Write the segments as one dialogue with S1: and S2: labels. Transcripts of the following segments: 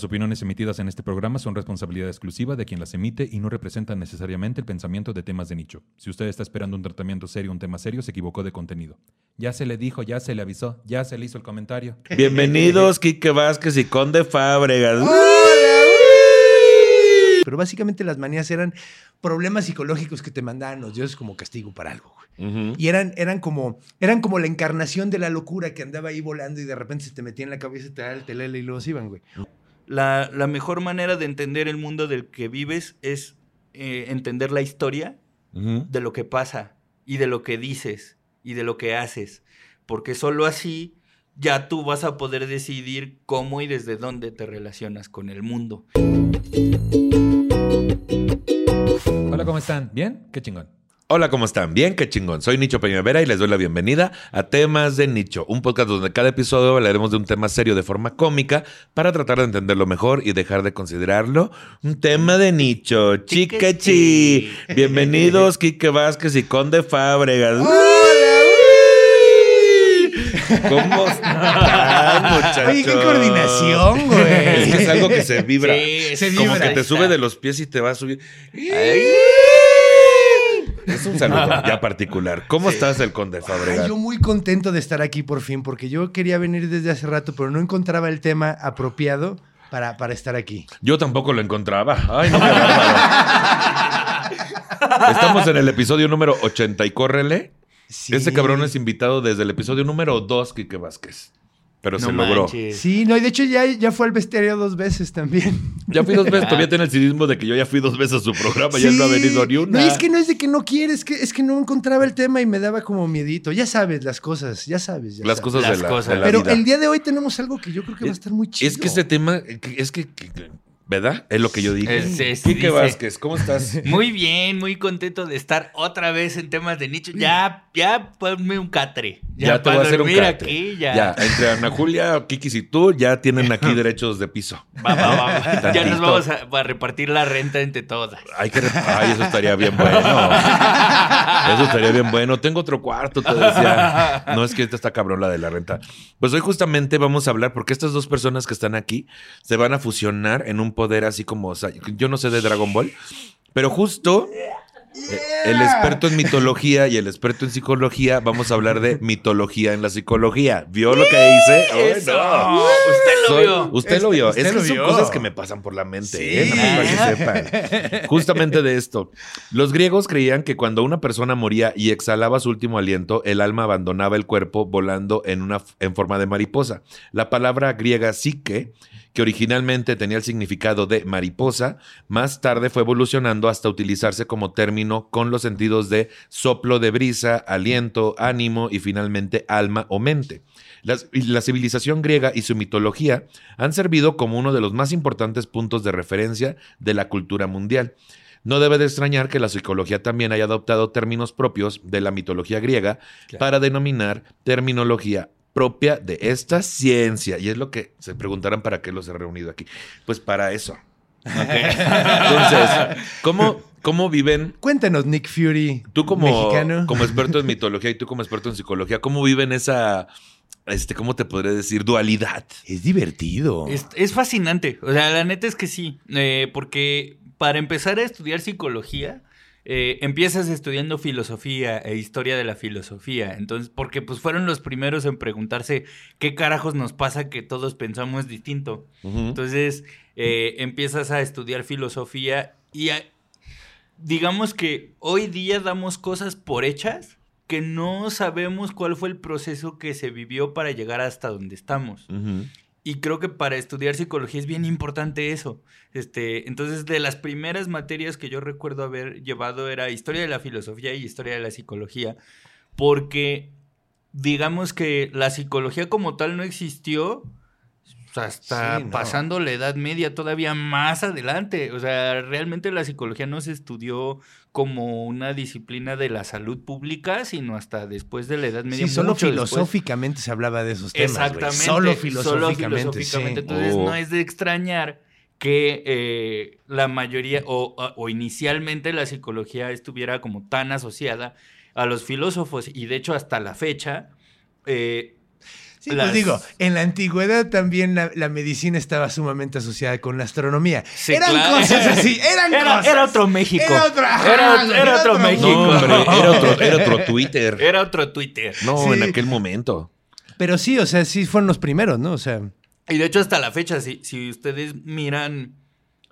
S1: Las opiniones emitidas en este programa son responsabilidad exclusiva de quien las emite y no representan necesariamente el pensamiento de temas de nicho. Si usted está esperando un tratamiento serio, un tema serio, se equivocó de contenido. Ya se le dijo, ya se le avisó, ya se le hizo el comentario.
S2: Bienvenidos, Quique Vázquez y Conde Fábregas.
S3: Pero básicamente las manías eran problemas psicológicos que te mandaban los dioses como castigo para algo. güey.
S2: Ujú.
S3: Y eran, eran, como, eran como la encarnación de la locura que andaba ahí volando y de repente se te metía en la cabeza y te daba el telele y luego se iban, güey.
S4: La, la mejor manera de entender el mundo del que vives es eh, entender la historia de lo que pasa y de lo que dices y de lo que haces. Porque solo así ya tú vas a poder decidir cómo y desde dónde te relacionas con el mundo.
S1: Hola, ¿cómo están? ¿Bien? Qué chingón.
S2: Hola, ¿cómo están? Bien, qué chingón. Soy Nicho Peñavera y les doy la bienvenida a Temas de Nicho, un podcast donde cada episodio hablaremos de un tema serio de forma cómica para tratar de entenderlo mejor y dejar de considerarlo un tema de nicho. Chiquechi. Bienvenidos, Quique Vázquez y Conde Fábregas. ¿Cómo están, muchachos?
S3: Oye, qué coordinación, güey.
S2: Es que es algo que se vibra.
S4: Sí,
S3: Se
S2: Como
S3: vibra.
S2: que te sube de los pies y te va a subir. Es un saludo ya particular. ¿Cómo estás, el conde
S3: Ay,
S2: Fabregat?
S3: yo muy contento de estar aquí por fin, porque yo quería venir desde hace rato, pero no encontraba el tema apropiado para, para estar aquí.
S2: Yo tampoco lo encontraba. Ay, no, qué bárbaro. Estamos en el episodio número 80 y córrele.
S3: Sí.
S2: Ese cabrón es invitado desde el episodio número 2, Quique Vázquez. Pero
S4: No
S2: se logró.
S3: Sí, no, y de hecho ya, ya fue al bestiario dos veces también.
S2: Ya fui dos veces. Todavía tiene el cinismo de que yo ya fui dos veces a su programa. Ya
S3: Sí.
S2: no ha venido ni una.
S3: No, es que no es de que no quiere, es que, es que no encontraba el tema y me daba como miedito. Ya sabes las cosas, ya sabes. ya
S2: Las
S3: sabes.
S2: cosas,
S4: Las
S2: de la,
S4: cosas.
S2: de la
S3: Pero
S2: vida.
S3: el día de hoy tenemos algo que yo creo que va a estar muy chido.
S2: Es que ese tema, es que, que- ¿verdad? Es lo que yo dije.
S4: Es- es-
S2: Quique
S4: dice-
S2: Vázquez, ¿cómo estás?
S4: Muy bien, muy contento de estar otra vez en temas de nicho. Ya, ya ponme un catre.
S2: Ya, te
S4: para
S2: voy a hacer un cate.
S4: aquí, ya.
S2: entre Ana Julia, Kikis y tú ya tienen aquí derechos de piso.
S4: Va, va, va. Ya nos vamos a, a repartir la renta entre todas.
S2: Hay que... Ay, eso estaría bien bueno. Eso estaría bien bueno. Tengo otro cuarto, te decía. No es que esta está cabrón la de la renta. Pues hoy justamente vamos a hablar, porque estas dos personas que están aquí se van a fusionar en un poder así como, yo no sé de Dragon Ball, pero justo eh, el experto en mitología y el experto en psicología, vamos a hablar de mitología en la psicología. ¿Vio lo que hice? No.
S4: Usted
S2: Soy-
S4: vio.
S2: Usted lo vio.
S3: Usted
S2: es que
S3: lo
S2: son cosas que me pasan por la mente.
S3: Sí.
S2: ¿eh? Nada para que sepan. Justamente de esto. Los griegos creían que cuando una persona moría y exhalaba su último aliento, el alma abandonaba el cuerpo volando en, una, en forma de mariposa. La palabra griega psique, que originalmente tenía el significado de mariposa, más tarde fue evolucionando hasta utilizarse como término con los sentidos de soplo de brisa, aliento, ánimo y finalmente alma o mente. Las- la civilización griega y su mitología han servido como uno de los más importantes puntos de referencia de la cultura mundial. No debe de extrañar que la psicología también haya adoptado términos propios de la mitología griega para denominar terminología propia de esta ciencia. Y es lo que se preguntarán para qué los he reunido aquí. Pues para eso. Entonces, ¿cómo, cómo viven
S3: Cuéntanos, Nick Fury,
S2: Tú como,
S3: mexicano.
S2: como experto en mitología y tú como experto en psicología, ¿cómo viven esa, este, cómo te podría decir, dualidad?
S3: Es divertido.
S4: Es, es fascinante. O sea, la neta es que sí. eh, porque para empezar a estudiar psicología, eh, empiezas estudiando filosofía e historia de la filosofía. Entonces, porque pues fueron los primeros en preguntarse qué carajos nos pasa que todos pensamos distinto. Entonces, eh, empiezas a estudiar filosofía y a- digamos que hoy día damos cosas por hechas que no sabemos cuál fue el proceso que se vivió para llegar hasta donde estamos. Y creo que para estudiar psicología es bien importante eso. Este, entonces, de las primeras materias que yo recuerdo haber llevado era historia de la filosofía y historia de la psicología, porque digamos que la psicología como tal no existió o sea, hasta
S3: Sí, no.
S4: pasando la Edad Media todavía más adelante. O sea, realmente la psicología no se estudió como una disciplina de la salud pública, sino hasta después de la Edad Media.
S3: Sí, solo
S4: mucho después.
S3: filosóficamente se hablaba de esos temas.
S4: Exactamente.
S3: Solo filosóficamente.
S4: filosóficamente.
S3: sí.
S4: Entonces
S2: Oh.
S4: no es de extrañar que eh, la mayoría o inicialmente la psicología estuviera como tan asociada a los filósofos y de hecho hasta la fecha eh,
S3: Sí,
S4: Las-
S3: pues digo, en la antigüedad también la, la medicina estaba sumamente asociada con la astronomía.
S4: Sí,
S3: eran
S4: claro.
S3: cosas así, eran
S4: Era,
S3: cosas.
S4: era otro México.
S3: Era otro, ajá,
S4: Era- era otro México.
S2: No, hombre, era otro, era otro Twitter.
S4: Era otro Twitter.
S2: No,
S3: Sí.
S2: en aquel momento.
S3: Pero sí, o sea, sí fueron los primeros, ¿no? O sea,
S4: Y de hecho, hasta la fecha, si, si ustedes miran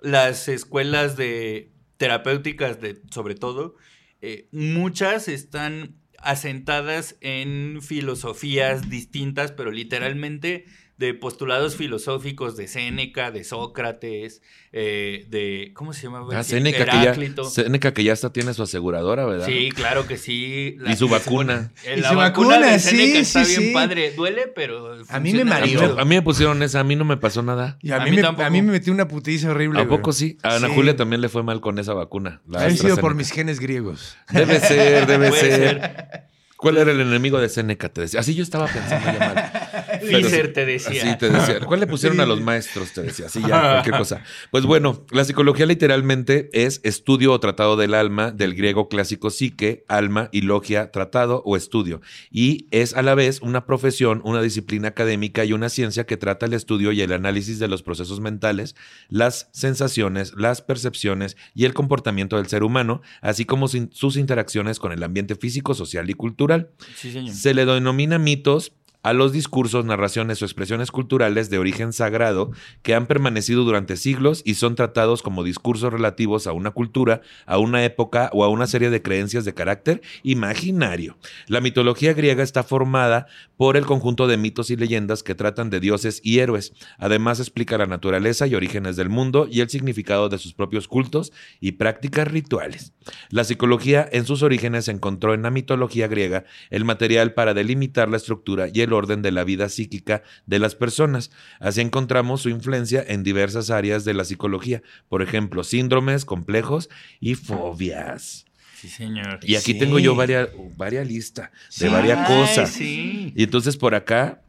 S4: las escuelas de terapéuticas, de, sobre todo, eh, muchas están asentadas en filosofías distintas, pero literalmente de postulados filosóficos de Séneca, de Sócrates, eh, de... ¿Cómo se llama?
S2: Ah,
S4: Sí,
S2: Seneca que, ya. Séneca que ya hasta tiene su aseguradora, ¿verdad?
S4: Sí, claro que sí.
S2: Y su vacuna.
S4: Eh,
S3: Y
S4: la
S3: su
S4: vacuna,
S3: vacuna,
S4: de Séneca
S3: sí,
S4: está
S3: sí,
S4: bien
S3: sí.
S4: padre. Duele, pero...
S3: A mí me
S4: funciona
S2: A mí,
S3: mareó.
S2: a mí me pusieron esa, a mí no me pasó nada.
S3: y a,
S4: A
S3: mí,
S4: mí
S3: me,
S4: tampoco.
S3: a mí me metió una putiza horrible.
S2: ¿A poco sí? A Ana
S3: Sí.
S2: Julia también le fue mal con esa vacuna. La
S3: Ha sido por mis genes griegos.
S2: Debe ser, debe ser. ¿Cuál era el enemigo de Seneca? Te decía. Así yo estaba pensando ya mal.
S4: Fisher
S2: sí,
S4: te decía.
S2: Así te decía. ¿Cuál le pusieron a los maestros? Te decía. Así ya, cualquier cosa. Pues bueno, la psicología literalmente es estudio o tratado del alma, del griego clásico psique, alma y logia, tratado o estudio. Y es a la vez una profesión, una disciplina académica y una ciencia que trata el estudio y el análisis de los procesos mentales, las sensaciones, las percepciones y el comportamiento del ser humano, así como sus interacciones con el ambiente físico, social y cultural.
S4: Sí, señor.
S2: Se le denomina mitos a los discursos, narraciones o expresiones culturales de origen sagrado que han permanecido durante siglos y son tratados como discursos relativos a una cultura, a una época o a una serie de creencias de carácter imaginario. La mitología griega está formada por el conjunto de mitos y leyendas que tratan de dioses y héroes. Además explica la naturaleza y orígenes del mundo y el significado de sus propios cultos y prácticas rituales. La psicología en sus orígenes encontró en la mitología griega el material para delimitar la estructura y el de la vida psíquica de las personas. Así encontramos su influencia en diversas áreas de la psicología, por ejemplo, síndromes, complejos y fobias.
S4: Sí, señor.
S2: Y aquí
S3: Sí.
S2: tengo yo varias, varias listas de
S3: Sí.
S2: varias cosas.
S4: Sí.
S2: Y entonces por acá,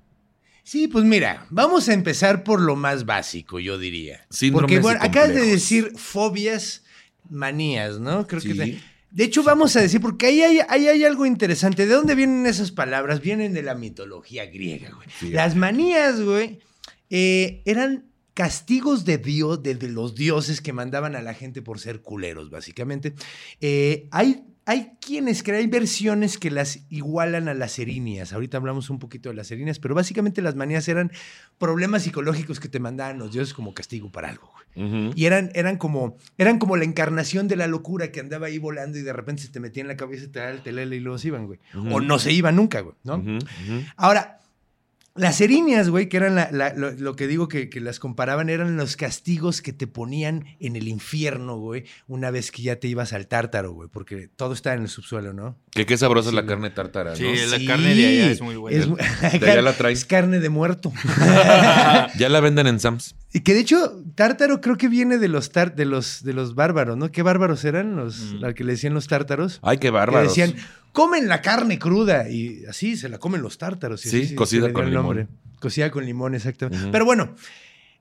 S3: Sí, pues mira, vamos a empezar por lo más básico, yo diría.
S2: Síndromes
S3: Porque bueno, acabas de decir fobias, manías, ¿no? Creo que De hecho, vamos a decir, porque ahí hay, ahí hay algo interesante. ¿De dónde vienen esas palabras? Vienen de la mitología griega, güey. Las manías, güey, eh, eran castigos de Dios, de, de los dioses que mandaban a la gente por ser culeros, básicamente. Eh, hay, hay quienes creen, hay versiones que las igualan a las erinias. Ahorita hablamos un poquito de las erinias, pero básicamente las manías eran problemas psicológicos que te mandaban los dioses como castigo para algo, güey.
S2: ujú,
S3: Y eran, eran, como, eran como la encarnación de la locura que andaba ahí volando y de repente se te metía en la cabeza y te daba el telele y luego se iban, güey. O no se iban nunca, güey, ¿no? Ahora, las erinias, güey, que eran la- la- lo, lo que digo que, que las comparaban, eran los castigos que te ponían en el infierno, güey, una vez que ya te ibas al tártaro, güey, porque todo está en el subsuelo, ¿no?
S2: Que qué sabrosa es la carne tártara, ¿no?
S4: Sí, la carne de allá es muy buena.
S3: Es,
S2: De allá la traen.
S3: es carne de muerto.
S2: Ya la venden en Sam's.
S3: y que de hecho, tártaro creo que viene de los, tar- de los, de los bárbaros, ¿no? ¿Qué bárbaros eran los
S4: Mm.
S3: al que le decían los tártaros?
S2: Ay, qué
S3: Que
S2: bárbaros.
S3: decían, comen la carne cruda. Y así se la comen los tártaros. y
S2: Sí,
S3: así
S2: cocida con
S3: el
S2: limón.
S3: nombre. Cocida con limón, exactamente. Pero bueno,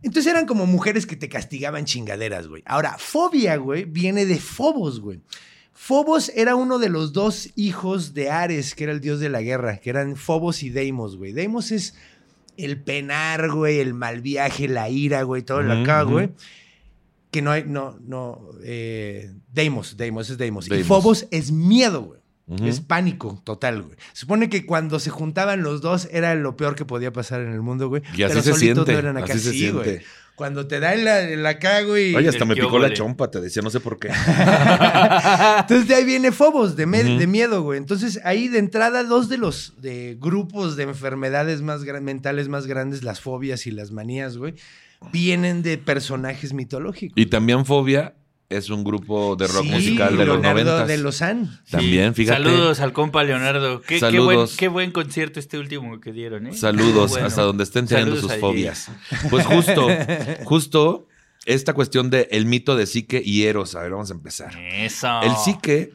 S3: entonces eran como mujeres que te castigaban chingaderas, güey. Ahora, fobia, güey, viene de Fobos, güey. Fobos era uno de los dos hijos de Ares, que era el dios de la guerra, que eran Fobos y Deimos, güey. Deimos es el penar, güey, el mal viaje, la ira, güey, todo lo acá, güey. Que no hay, no, no, eh, Deimos, Deimos es Deimos. Y. Fobos es miedo, güey. Es pánico total, güey. Supone que cuando se juntaban los dos era lo peor que podía pasar en el mundo, güey.
S2: Y así
S3: Pero
S2: se
S3: solitos
S2: siente.
S3: no eran acá.
S2: así se
S3: Sí,
S2: siente.
S3: güey. Cuando te da el, el acá, güey.
S2: Oye, hasta me picó la chompa, te decía, no sé por qué.
S3: Entonces de ahí viene Fobos, de, de miedo, güey. Entonces ahí de entrada dos de los de grupos de enfermedades más mentales más grandes, las fobias y las manías, güey, vienen de personajes mitológicos.
S2: Y también Fobia es un grupo de rock
S3: Sí,
S2: musical de los
S3: Leonardo
S2: noventas.
S3: de Lozán.
S2: También, fíjate.
S4: Saludos al compa Leonardo. Qué, qué buen,
S2: Saludos.
S4: qué buen concierto este último que dieron, ¿eh?
S2: Saludos
S4: Bueno.
S2: hasta donde estén teniendo
S4: Saludos
S2: sus fobias. Pues justo, justo esta cuestión de el mito de Psique y Eros. A ver, vamos a empezar.
S4: Eso.
S2: El Psique,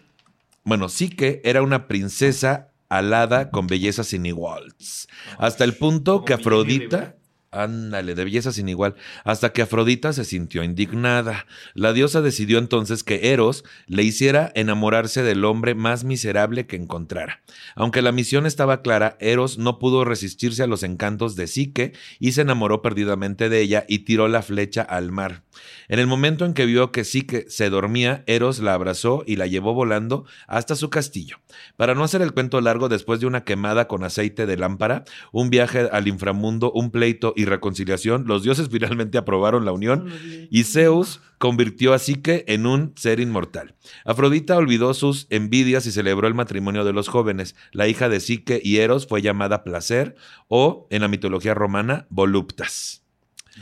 S2: bueno, Psique era una princesa alada con belleza sin iguales. Hasta el punto que Afrodita. Ándale, de belleza sin igual, hasta que Afrodita se sintió indignada. La diosa decidió entonces que Eros le hiciera enamorarse del hombre más miserable que encontrara. Aunque la misión estaba clara, Eros no pudo resistirse a los encantos de Psique y se enamoró perdidamente de ella y tiró la flecha al mar. En el momento en que vio que Psique se dormía, Eros la abrazó y la llevó volando hasta su castillo. Para no hacer el cuento largo, después de una quemada con aceite de lámpara, un viaje al inframundo, un pleito y reconciliación, los dioses finalmente aprobaron la unión y Zeus convirtió a Psique en un ser inmortal. Afrodita olvidó sus envidias y celebró el matrimonio de los jóvenes. La hija de Psique y Eros fue llamada Placer o, en la mitología romana, Voluptas.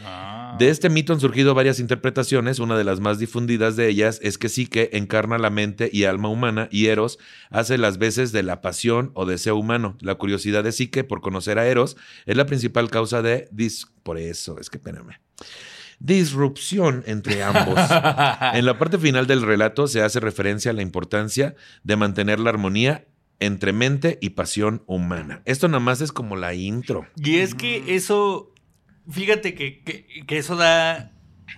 S4: Ah.
S2: De este mito han surgido varias interpretaciones. Una de las más difundidas de ellas es que Psique encarna la mente y alma humana y Eros hace las veces de la pasión o deseo humano. La curiosidad de Psique por conocer a Eros es la principal causa de dis... Por eso, es que espérame. Disrupción entre ambos. en la parte final del relato se hace referencia a la importancia de mantener la armonía entre mente y pasión humana. Esto nada más es como la intro.
S4: Y es que eso, fíjate que, que- que eso da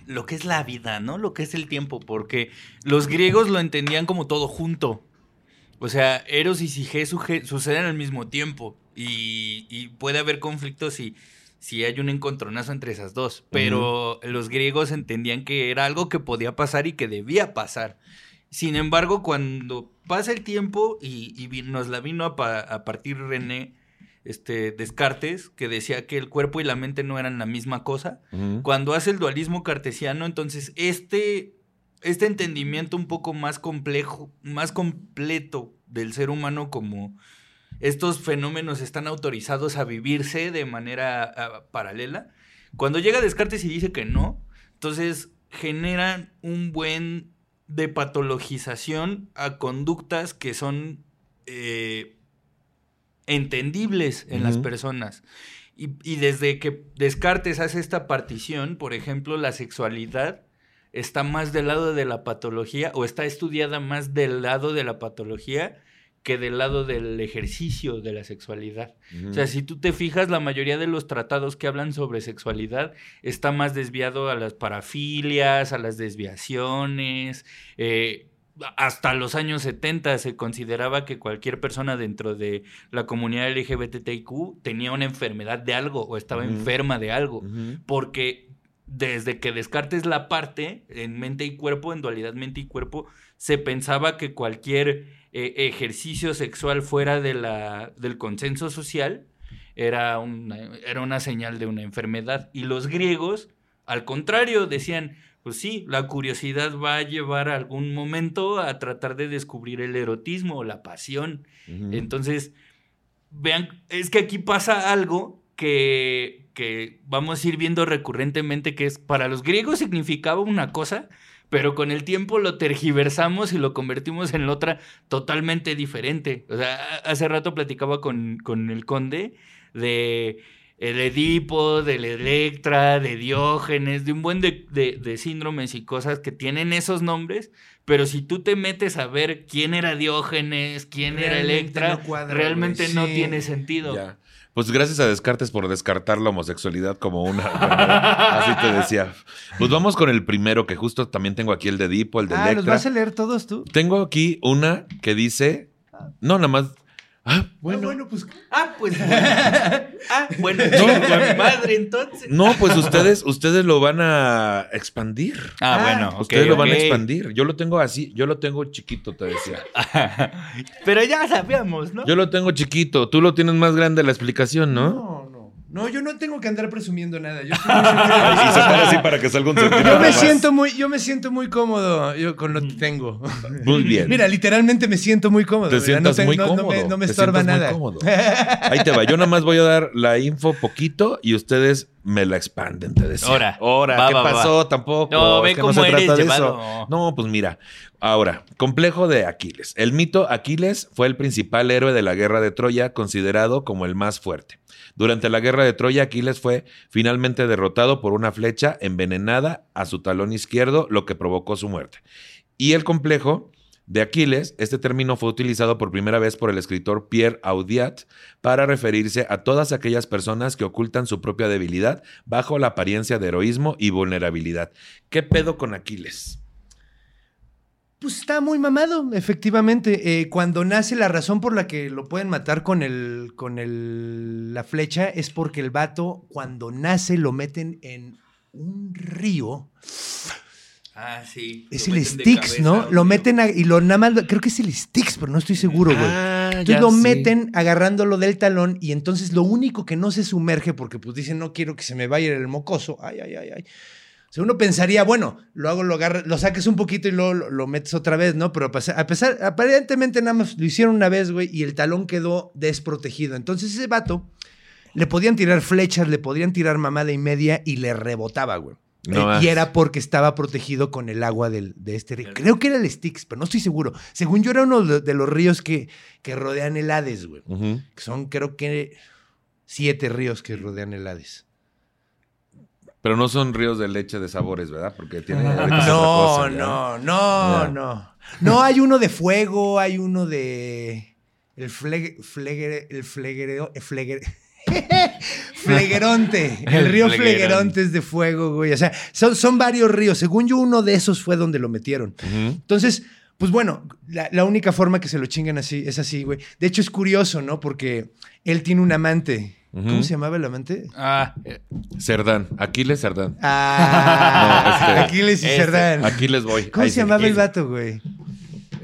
S4: lo que es la vida, ¿no? Lo que es el tiempo, porque los griegos lo entendían como todo junto. O sea, Eros y Sige suceden al mismo tiempo y, y puede haber conflictos si, si hay un encontronazo entre esas dos. Pero los griegos entendían que era algo que podía pasar y que debía pasar. Sin embargo, cuando pasa el tiempo y, nos la vino a, pa- a partir René este, Descartes, que decía que el cuerpo y la mente no eran la misma cosa, cuando hace el dualismo cartesiano, entonces este, este entendimiento un poco más complejo, más completo del ser humano como estos fenómenos están autorizados a vivirse de manera ah, paralela, cuando llega Descartes y dice que no, entonces generan un buen de patologización a conductas que son eh, entendibles en las personas. Y, y desde que Descartes hace esta partición, por ejemplo, la sexualidad está más del lado de la patología o está estudiada más del lado de la patología que del lado del ejercicio de la sexualidad. O sea, si tú te fijas, la mayoría de los tratados que hablan sobre sexualidad está más desviado a las parafilias, a las desviaciones. eh, hasta los años 70 se consideraba que cualquier persona dentro de la comunidad LGBTIQ tenía una enfermedad de algo o estaba enferma de algo. Porque desde que descartes la parte en mente y cuerpo, en dualidad mente y cuerpo, se pensaba que cualquier eh, ejercicio sexual fuera de la, del consenso social era una, era una señal de una enfermedad. Y los griegos, al contrario, decían, pues sí, la curiosidad va a llevar a algún momento a tratar de descubrir el erotismo o la pasión. Entonces, vean, es que aquí pasa algo que, que vamos a ir viendo recurrentemente, que es para los griegos significaba una cosa, pero con el tiempo lo tergiversamos y lo convertimos en otra totalmente diferente. O sea, hace rato platicaba con, con el conde de el Edipo, del Electra, de Diógenes, de un buen de, de- de síndromes y cosas que tienen esos nombres, pero si tú te metes a ver quién era Diógenes, quién era Electra,
S3: no cuadra,
S4: realmente no tiene sentido.
S2: Ya. Pues gracias a Descartes por descartar la homosexualidad como una. Así te decía. Pues vamos con el primero, que justo también tengo aquí el de Edipo, el de
S3: Ah, ¿los vas a leer todos tú?
S2: Tengo aquí una que dice. No, nada más. Ah,
S3: Bueno,
S2: bueno.
S3: bueno pues
S4: Ah, pues. ah, bueno, a mi madre entonces.
S2: No, pues ustedes, ustedes lo van a expandir.
S4: Ah,
S3: Ah,
S4: bueno,
S2: ustedes lo van a expandir. Yo lo tengo así, yo lo tengo chiquito, te decía.
S4: Pero ya sabíamos, ¿no?
S2: Yo lo tengo chiquito. Tú lo tienes más grande la explicación, ¿no?
S3: No, no. Yo no tengo que andar presumiendo nada. Yo, muy
S2: y se para así para que salga un
S3: Yo me siento muy, yo me siento muy cómodo yo con lo que tengo.
S2: Muy bien.
S3: Mira, literalmente me siento muy cómodo.
S2: Te sientas
S3: no te-
S2: muy
S3: no- no
S2: cómodo.
S3: me- No me,
S2: te
S3: estorba nada.
S2: cómodo. Ahí te va. Yo nada más voy a dar la info poquito y ustedes me la expanden, te decía.
S4: Ahora.
S2: Ahora,
S4: Va,
S2: ¿qué
S4: va, va.
S2: pasó? Tampoco.
S4: No,
S2: Es
S4: ve
S2: que
S4: cómo
S2: se
S4: eres
S2: trata de eso. No, pues mira. Ahora, complejo de Aquiles. El mito Aquiles fue el principal héroe de la guerra de Troya, considerado como el más fuerte. Durante la guerra de Troya, Aquiles fue finalmente derrotado por una flecha envenenada a su talón izquierdo, lo que provocó su muerte. Y el complejo de Aquiles, este término fue utilizado por primera vez por el escritor Pierre Audiat para referirse a todas aquellas personas que ocultan su propia debilidad bajo la apariencia de heroísmo y vulnerabilidad. ¿Qué pedo con Aquiles?
S3: Pues está muy mamado, efectivamente. Eh, cuando nace la razón por la que lo pueden matar con el, con el, la flecha es porque el vato, cuando nace, lo meten en un río.
S4: Ah, sí.
S3: Es el
S4: cabeza,
S3: ¿no? Lo meten a- y lo nada más, creo que es el Styx, pero no estoy seguro, güey.
S2: Ah,
S3: Entonces lo meten agarrándolo del talón y entonces lo único que no se sumerge, porque pues dicen, no quiero que se me vaya el mocoso. Ay, ay, ay, ay. O sea, uno pensaría, bueno, lo hago, lo agarras, lo saques un poquito y luego lo, lo metes otra vez, ¿no? Pero a pesar, a pesar- aparentemente nada más lo hicieron una vez, güey, y el talón quedó desprotegido. Entonces ese vato le podían tirar flechas, le podían tirar mamada y media y le rebotaba, güey.
S2: No
S3: Eh, y era porque estaba protegido con el agua del- de este río. Creo que era el Styx, pero no estoy seguro. Según yo, era uno de los ríos que, que rodean el Hades, güey. Son, creo que, siete ríos que rodean el Hades.
S2: Pero no son ríos de leche de sabores, ¿verdad? Porque tiene.
S3: No, no, no, no. No, hay uno de fuego, hay uno de. El flegue- el fleguereo, el flegue- Flegueronte. El río
S2: Flegueronte.
S3: Es de fuego, güey. O sea, son, son varios ríos. Según yo, uno de esos fue donde lo metieron. Entonces, pues bueno, la, la única forma que se lo chingan así es así, güey. De hecho, es curioso, ¿no? Porque él tiene un amante. ¿Cómo se llamaba el amante?
S4: Ah, eh,
S2: Cerdán. Aquiles Cerdán.
S3: Ah,
S2: No, este-
S3: Aquiles y
S4: este,
S3: Cerdán.
S2: Aquí les voy.
S3: ¿Cómo
S2: Ahí
S3: se llamaba el vato, güey?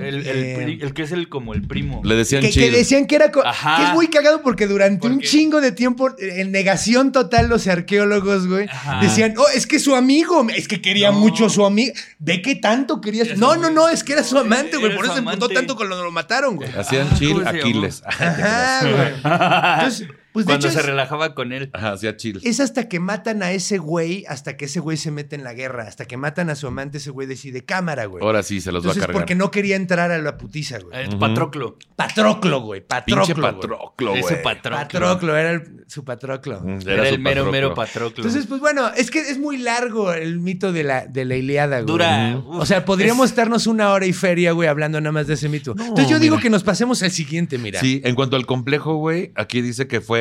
S4: El, el pri- el que es el como el primo.
S2: Le decían
S3: Que, que decían que era. co-
S4: Ajá.
S3: Que es muy cagado porque durante un chingo de tiempo, en negación total, los arqueólogos, güey,
S4: Ajá.
S3: decían, oh, es que su amigo, es que quería
S4: No.
S3: mucho a su amigo. ¿Ve qué tanto quería?
S4: Era
S3: No, no, no, es que era su amante, güey. Por eso se emputó tanto cuando lo mataron, güey.
S2: Hacían
S4: Ah,
S2: chill
S4: ¿cómo se
S2: Aquiles.
S3: Ajá, güey. Entonces, pues de
S4: Cuando
S3: hecho,
S4: se
S3: es,
S4: relajaba con él.
S2: Ajá, hacía chill.
S3: es hasta que matan a ese güey, hasta que ese güey se mete en la guerra, hasta que matan a su amante, ese güey decide cámara, güey.
S2: Ahora sí se los va a
S3: Entonces,
S2: cargar.
S3: porque no quería entrar a la putiza, güey.
S4: Patroclo.
S3: Patroclo, güey. Patroclo.
S2: Pinche
S3: güey.
S2: patroclo, güey.
S4: su patroclo.
S3: Patroclo, era el- su patroclo.
S2: Mm,
S4: Era,
S2: su
S4: el mero,
S2: patroclo.
S4: mero Patroclo.
S3: Entonces, pues bueno, es que es muy largo el mito de la, de la Iliada, güey.
S4: Dura.
S3: O sea, podríamos
S4: es-
S3: estarnos una hora y feria, güey, hablando nada más de ese mito. Entonces yo digo que nos pasemos al siguiente, mira.
S2: Sí, en cuanto al complejo, güey, aquí dice que fue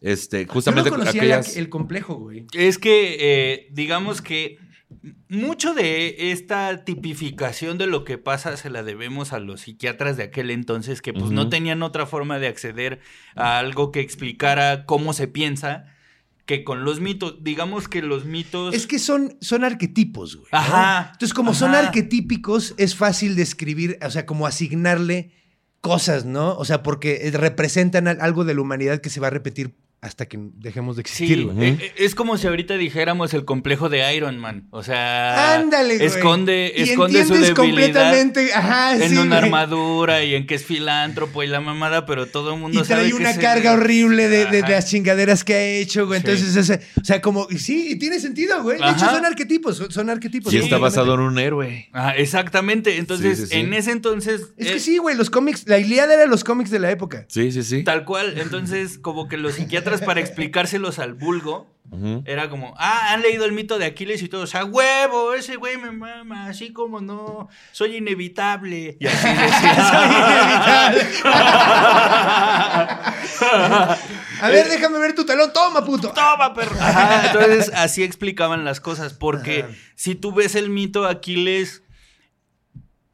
S2: este,
S3: Yo
S2: justamente
S3: no conocía
S2: aquellas.
S3: el complejo, güey.
S4: Es que, eh, digamos que mucho de esta tipificación de lo que pasa se la debemos a los psiquiatras de aquel entonces que pues no tenían otra forma de acceder a algo que explicara cómo se piensa que con los mitos. Digamos que los mitos...
S3: Es que son, son arquetipos, güey. ¿no?
S4: Ajá,
S3: Entonces, como son arquetípicos, es fácil describir, o sea, como asignarle cosas, ¿no? O sea, porque eh, representan al- algo de la humanidad que se va a repetir hasta que dejemos de existir,
S4: Sí,
S3: güey.
S4: eh, eh, es como si ahorita dijéramos el complejo de Iron Man. O sea,
S3: Ándale, güey.
S4: esconde,
S3: Y
S4: esconde su
S3: entiendes
S4: debilidad
S3: completamente, ajá,
S4: en
S3: sí,
S4: una
S3: güey.
S4: armadura y en que es filántropo y la mamada, pero todo el mundo
S3: Y
S4: sabe
S3: trae
S4: que
S3: una carga horrible de, de- de
S4: Ajá.
S3: las chingaderas que ha hecho, güey.
S4: Sí.
S3: Entonces, ese- o sea, como, sí, y tiene sentido, güey. De hecho, son arquetipos, son, son arquetipos.
S2: Y está basado en un héroe.
S4: Ah, exactamente. Entonces,
S2: Sí, sí, sí.
S4: en ese entonces.
S3: Es
S4: eh,
S3: que sí, güey, los cómics, la Iliada era los cómics de la época.
S2: Sí, sí, sí.
S4: Tal cual. Entonces, como que los psiquiatras, para explicárselos al vulgo, era como, ah, han leído el mito de Aquiles y todo. O sea, huevo, ese güey me mama, así como no, soy inevitable. Y así decía.
S3: A ver, déjame ver tu talón, toma, puto.
S4: Toma, perro. Ajá, entonces, así explicaban las cosas. Porque
S3: Ajá.
S4: si tú ves el mito, Aquiles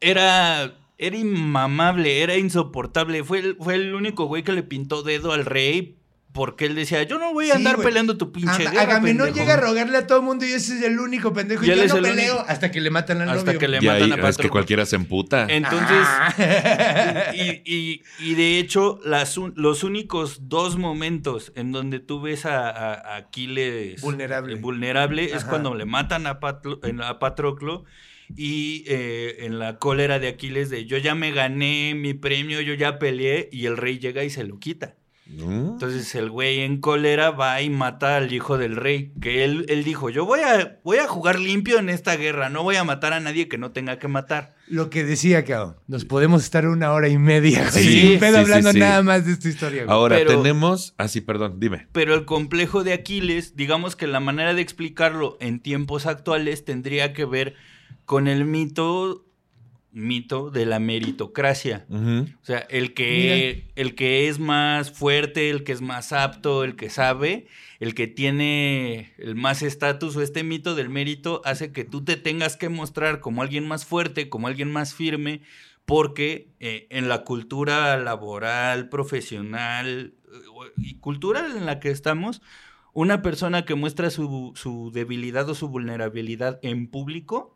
S4: era. Era inmamable, era insoportable. Fue el, fue el único güey que le pintó dedo al rey porque él decía, yo no voy a
S3: Sí,
S4: andar peleando tu pinche
S3: Aga-
S4: guerra,
S3: Agamenón
S4: pendejo".
S3: llega a rogarle a todo el mundo y ese es el único pendejo. Y, yo
S4: es
S3: no
S4: el
S3: peleo
S4: único.
S3: hasta que le matan al
S4: Hasta
S3: novio.
S4: que le
S2: Y ahí,
S4: a
S2: es que cualquiera se emputa.
S4: Entonces,
S3: Ah.
S4: y, y- y de hecho, las los únicos dos momentos en donde tú ves a, a- a Aquiles
S3: Vulnerable.
S4: eh, vulnerable es cuando le matan a, Patlo- en- a Patroclo y eh, en la cólera de Aquiles de yo ya me gané mi premio, yo ya peleé y el rey llega y se lo quita.
S2: Mm.
S4: Entonces el güey en cólera va y mata al hijo del rey, que él, él dijo, yo voy a, voy a jugar limpio en esta guerra, no voy a matar a nadie que no tenga que matar.
S3: Lo que decía, cabrón. Nos podemos estar una hora y media,
S2: Sí,
S3: sin pedo
S2: sí,
S3: hablando
S2: sí.
S3: nada más de esta historia, güey.
S2: Ahora
S4: Pero-
S2: tenemos. Ah, sí, perdón, dime.
S4: Pero el complejo de Aquiles, digamos que la manera de explicarlo en tiempos actuales tendría que ver con el mito mito de la meritocracia. O sea, el que, el que es más fuerte, el que es más apto, el que sabe, el que tiene el más estatus o este mito del mérito hace que tú te tengas que mostrar como alguien más fuerte, como alguien más firme, porque eh, en la cultura laboral, profesional eh, y cultural en la que estamos, una persona que muestra su, su debilidad o su vulnerabilidad en público,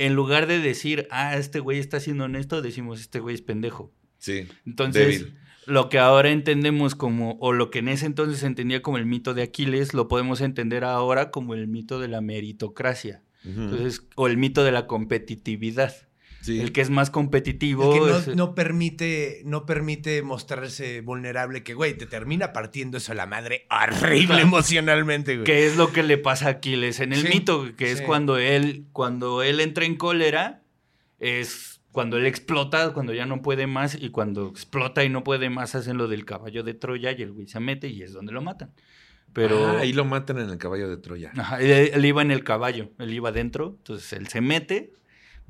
S4: en lugar de decir, ah, este güey está siendo honesto, decimos, este güey es pendejo.
S2: Sí.
S4: Entonces,
S2: Débil.
S4: lo que ahora entendemos como, o lo que en ese entonces se entendía como el mito de Aquiles, lo podemos entender ahora como el mito de la meritocracia. Entonces, o el mito de la competitividad.
S2: Sí.
S4: El que es más
S3: El
S4: competitivo.
S3: que
S4: es-
S3: no, no permite, no permite mostrarse vulnerable, que güey, te termina partiendo eso a la madre horrible
S4: Claro.
S3: emocionalmente, güey.
S4: que es lo que le pasa a Aquiles en el
S3: Sí,
S4: mito, que es cuando él, cuando él entra en cólera, es cuando él explota, cuando ya no puede más, y cuando explota y no puede más, hacen lo del caballo de Troya y el güey se mete y es donde lo matan. Pero
S2: Ah, ahí lo matan en el caballo de Troya.
S4: Ajá, él, él iba en el caballo, él iba dentro, entonces él se mete,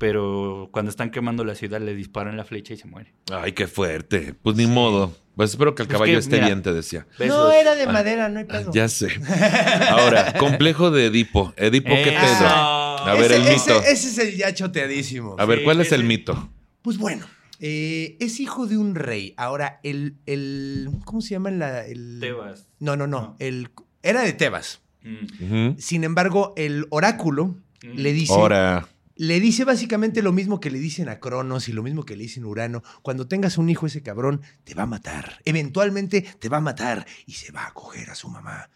S4: pero cuando están quemando la ciudad le disparan la flecha y se muere.
S2: Ay, qué fuerte. Pues ni modo. Pues espero que el
S4: Pues
S2: caballo
S4: que,
S2: esté
S4: mira,
S2: bien, te decía.
S3: No, era de
S2: Ah.
S3: madera, no hay
S2: Ah,
S3: pedo.
S2: ya sé. Ahora, complejo de Edipo. Edipo, ¿qué pedo? A ver,
S3: ese,
S2: el
S3: ese-
S2: mito.
S3: ese es el ya choteadísimo.
S2: A ver,
S4: Sí,
S2: ¿cuál es el mito?
S3: Pues bueno, eh, es hijo de un rey. Ahora, el, el ¿cómo se llama la, el...
S4: Tebas.
S3: No, no, no,
S4: No.
S3: el, era de Tebas.
S4: Mm.
S3: Sin embargo, el oráculo
S4: Mm.
S3: le dice...
S2: Ahora.
S3: Le dice básicamente lo mismo que le dicen a Cronos y lo mismo que le dicen a Urano. Cuando tengas un hijo, ese cabrón te va a matar. Eventualmente te va a matar y se va a coger a su mamá.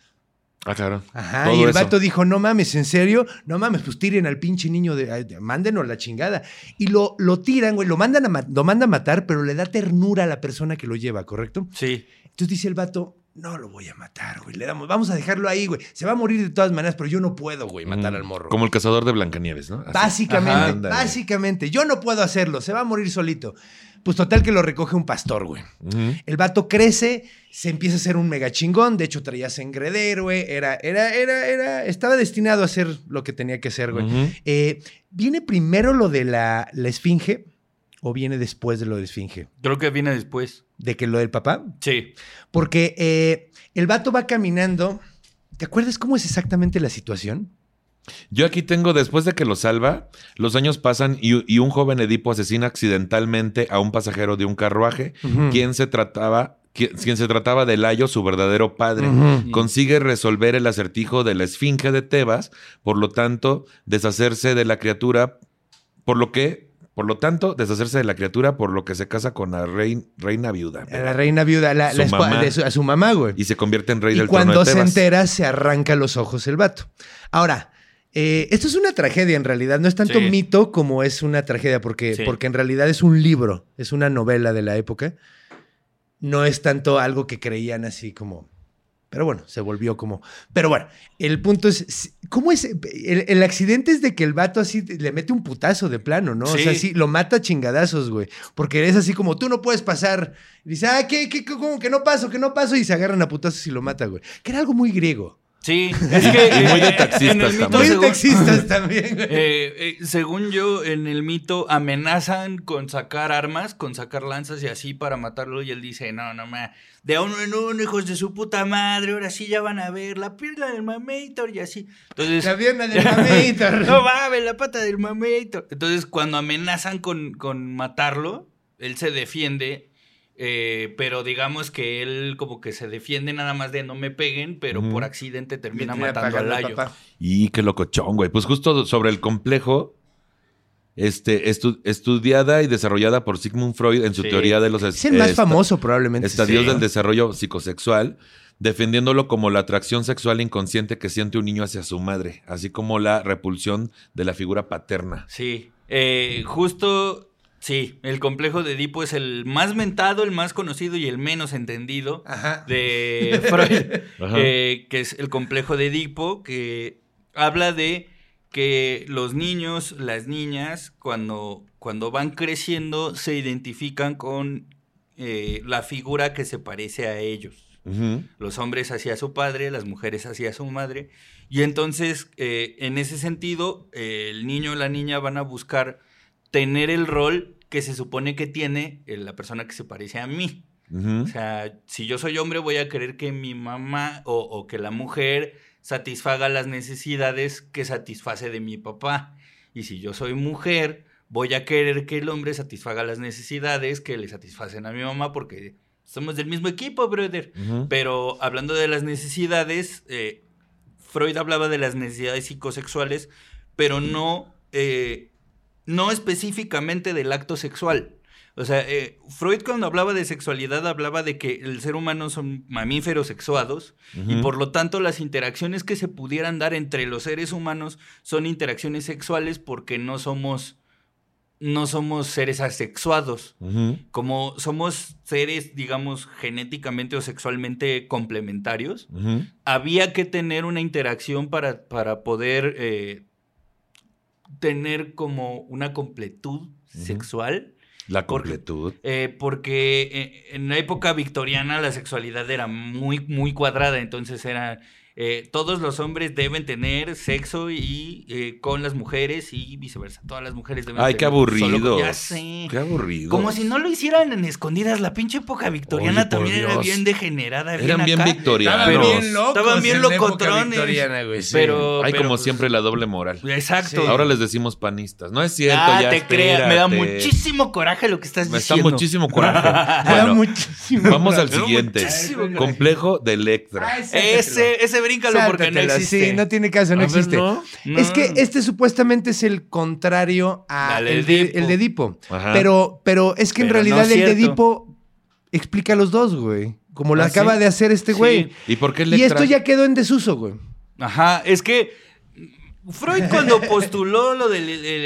S2: Ah, claro.
S3: Ajá.
S2: Todo
S3: y el
S2: eso.
S3: vato dijo: No mames, ¿en serio? No mames, pues tiren al pinche niño de. de- Mándenos la chingada. Y lo, lo tiran, güey. Lo mandan, a lo mandan a matar, pero le da ternura a la persona que lo lleva, ¿correcto?
S4: Sí.
S3: Entonces dice el vato: No lo voy a matar, güey. Le damos, vamos a dejarlo ahí, güey. Se va a morir de todas maneras, pero yo no puedo, güey, matar
S2: Mm,
S3: al morro.
S2: Como el cazador de Blancanieves, ¿no? Así.
S3: Básicamente,
S4: Ajá,
S3: básicamente. Yo no puedo hacerlo, se va a morir solito. Pues total que lo recoge un pastor, güey. El vato crece, se empieza a ser un mega chingón. De hecho, traía sangre de héroe. Era, era, era, era. Estaba destinado a hacer lo que tenía que hacer, güey. Eh, ¿Viene primero lo de la, la esfinge o viene después de lo de esfinge?
S4: Creo que viene después.
S3: ¿De que lo del papá?
S4: Sí.
S3: Porque eh, el vato va caminando. ¿Te acuerdas cómo es exactamente la situación?
S2: Yo aquí tengo, después de que lo salva, los años pasan y, y un joven Edipo asesina accidentalmente a un pasajero de un carruaje, quien se trataba, quien, se trataba de Layo, su verdadero padre. Consigue resolver el acertijo de la esfinge de Tebas, por lo tanto, deshacerse de la criatura, por lo que, por lo tanto, deshacerse de la criatura, por lo que se casa con la rein- reina viuda.
S3: A la reina viuda, la,
S2: Su
S3: la
S2: mamá.
S3: de su, a su mamá, güey.
S2: Y se convierte en rey
S3: Y
S2: del trono
S3: cuando se entera, se arranca los ojos el vato. Ahora, eh, esto es una tragedia en realidad. No es tanto
S4: Sí.
S3: mito como es una tragedia, porque,
S4: Sí.
S3: porque en realidad es un libro, es una novela de la época. No es tanto algo que creían así como. Pero bueno, se volvió como. Pero bueno, el punto es. ¿Cómo es? El, el accidente es de que el vato así le mete un putazo de plano, ¿no? O sea, sí, lo mata a chingadazos, güey. Porque es así como tú no puedes pasar. Y dice, ah, ¿qué, qué, cómo que no paso, que no paso? Y se agarran a putazos y lo mata, güey. Que era algo muy griego.
S4: Sí. Es que.
S2: Y muy de taxistas
S4: en el mito,
S2: también.
S3: Muy
S4: según-
S3: taxistas también.
S4: Eh, eh, según yo, en el mito amenazan con sacar armas, con sacar lanzas y así para matarlo. Y él dice: No, no, ma, de uno en uno, hijos de su puta madre. Ahora sí ya van a ver la pierna del mamator y así. Entonces,
S3: La pierna del mamítor.
S4: no mames, la pata del mamator. Entonces, cuando amenazan con, con matarlo, él se defiende. Eh, pero digamos que él como que se defiende nada más de no me peguen, pero por accidente termina matando al Layo.
S3: papá.
S2: Y qué locochón, güey. Pues justo sobre el complejo, este, estu- estudiada y desarrollada por Sigmund Freud en su
S4: Sí.
S2: teoría de los
S3: Es el más
S2: esta-
S3: famoso probablemente.
S2: estadios
S3: sí.
S2: del desarrollo psicosexual, defendiéndolo como la atracción sexual inconsciente que siente un niño hacia su madre, así como la repulsión de la figura paterna.
S4: Sí, eh, justo, sí, el complejo de Edipo es el más mentado, el más conocido y el menos entendido
S3: Ajá.
S4: de Freud,
S2: Ajá.
S4: eh, que es el complejo de Edipo, que habla de que los niños, las niñas, cuando, cuando van creciendo, se identifican con eh, la figura que se parece a ellos los hombres hacia su padre, las mujeres hacia su madre. Y entonces, eh, en ese sentido, eh, el niño o la niña van a buscar tener el rol que se supone que tiene eh, la persona que se parece a mí. O sea, si yo soy hombre, voy a querer que mi mamá o, o que la mujer satisfaga las necesidades que satisface de mi papá. Y si yo soy mujer, voy a querer que el hombre satisfaga las necesidades que le satisfacen a mi mamá porque somos del mismo equipo, brother. Pero hablando de las necesidades, eh, Freud hablaba de las necesidades psicosexuales, pero no, eh, no específicamente del acto sexual. O sea, eh, Freud cuando hablaba de sexualidad hablaba de que el ser humano son mamíferos sexuados y por lo tanto las interacciones que se pudieran dar entre los seres humanos son interacciones sexuales porque no somos no somos seres asexuados. Como somos seres, digamos, genéticamente o sexualmente complementarios, había que tener una interacción para, para poder eh, tener como una completud sexual.
S2: La
S4: Porque-
S2: completud.
S4: eh, porque eh, en la época victoriana la sexualidad era muy, muy cuadrada, entonces era... eh, todos los hombres deben tener sexo y eh, con las mujeres y viceversa. Todas las mujeres deben
S2: Ay, qué
S4: tener solo con-
S2: aburrido.
S4: Ya sé.
S2: Qué aburrido.
S4: Como si no lo hicieran en escondidas. La pinche época victoriana
S2: Oye,
S4: también era bien degenerada.
S2: Eran bien
S4: acá.
S2: victorianos.
S3: Estaban bien locos.
S4: Estaban bien locotrones.
S3: victoriana, güey, sí.
S4: Pero,
S2: Hay
S4: pero,
S2: como
S4: pues,
S2: siempre la doble moral.
S4: Exacto.
S3: Sí.
S2: Ahora les decimos panistas. No es cierto,
S4: ah,
S2: ya
S4: te creas. Me da muchísimo coraje lo que estás
S2: Me está
S4: diciendo.
S2: muchísimo coraje.
S3: Me da muchísimo
S2: vamos al siguiente. Complejo de Electra.
S3: Ay, sácatelo.
S4: Ese, ese bríncalo porque no existe.
S3: Sí, no tiene caso, no
S2: A ver,
S3: existe.
S2: ¿no?
S4: No.
S3: Es que este supuestamente es el contrario a
S4: Al
S3: el, de,
S4: Edipo.
S3: el de Edipo.
S2: Ajá.
S3: Pero, pero es que en
S4: Pero
S3: realidad el de. Edipo explica los dos, güey. Como lo
S4: ¿Ah,
S3: acaba
S4: sí?
S3: de hacer este
S4: Sí.
S3: güey.
S2: ¿Y por qué
S3: Y esto ya quedó en desuso, güey.
S4: Ajá, es que Freud cuando postuló lo del el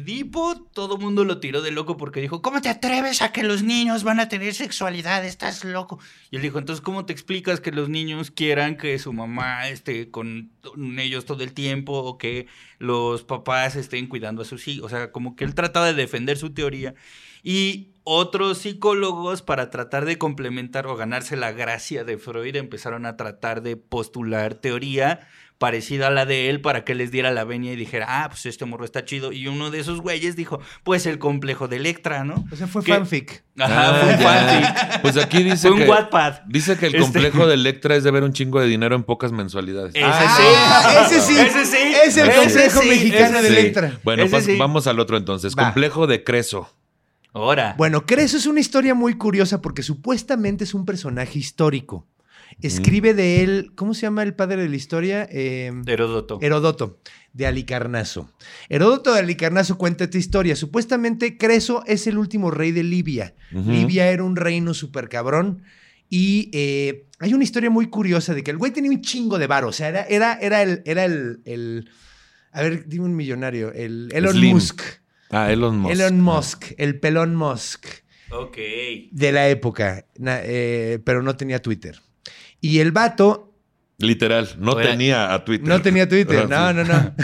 S4: Edipo, todo el mundo lo tiró de loco porque dijo, ¿cómo te atreves a que los niños van a tener sexualidad? Estás loco. Y él dijo, entonces, ¿cómo te explicas que los niños quieran que su mamá esté con ellos todo el tiempo o que los papás estén cuidando a sus hijos? O sea, como que él trataba de defender su teoría. Y otros psicólogos, para tratar de complementar o ganarse la gracia de Freud, empezaron a tratar de postular teoría parecida a la de él para que les diera la venia y dijera, ah, pues este morro está chido. Y uno de esos güeyes dijo, pues el complejo de Electra, ¿no?
S3: O sea, fue fanfic.
S4: Ajá,
S2: Ah,
S4: fue un
S2: ya.
S4: fanfic.
S2: Pues aquí dice
S4: Fue un
S2: que...
S4: Wattpad.
S2: Dice que el
S4: Este-
S2: complejo de Electra es de ver un chingo de dinero en pocas mensualidades.
S4: Ese
S3: Ah,
S4: sí.
S3: ese sí.
S4: Ese sí.
S3: Es el complejo
S4: sí,
S3: mexicano
S4: ese
S3: de
S4: sí.
S3: Electra.
S2: Bueno, pas-
S4: sí.
S2: vamos al otro entonces.
S3: Va.
S2: Complejo de Creso.
S4: Ahora.
S3: Bueno, Creso es una historia muy curiosa porque supuestamente es un personaje histórico. Escribe de él, ¿cómo se llama el padre de la historia? Eh,
S4: Heródoto.
S3: Heródoto, de Alicarnaso. Heródoto de Alicarnaso cuenta esta historia. Supuestamente Creso es el último rey de Libia. Libia era un reino súper cabrón. Y eh, hay una historia muy curiosa de que el güey tenía un chingo de varo. O sea, era, era, era, el, era el, el- A ver, dime un millonario. El Elon
S2: Slim.
S3: Musk.
S2: Ah, Elon Musk.
S3: Elon Musk. El pelón Musk
S4: Ok.
S3: de la época. Na- eh, pero no tenía Twitter. Y el vato
S2: Literal, no tenía a Twitter.
S3: No tenía Twitter, no, no, no.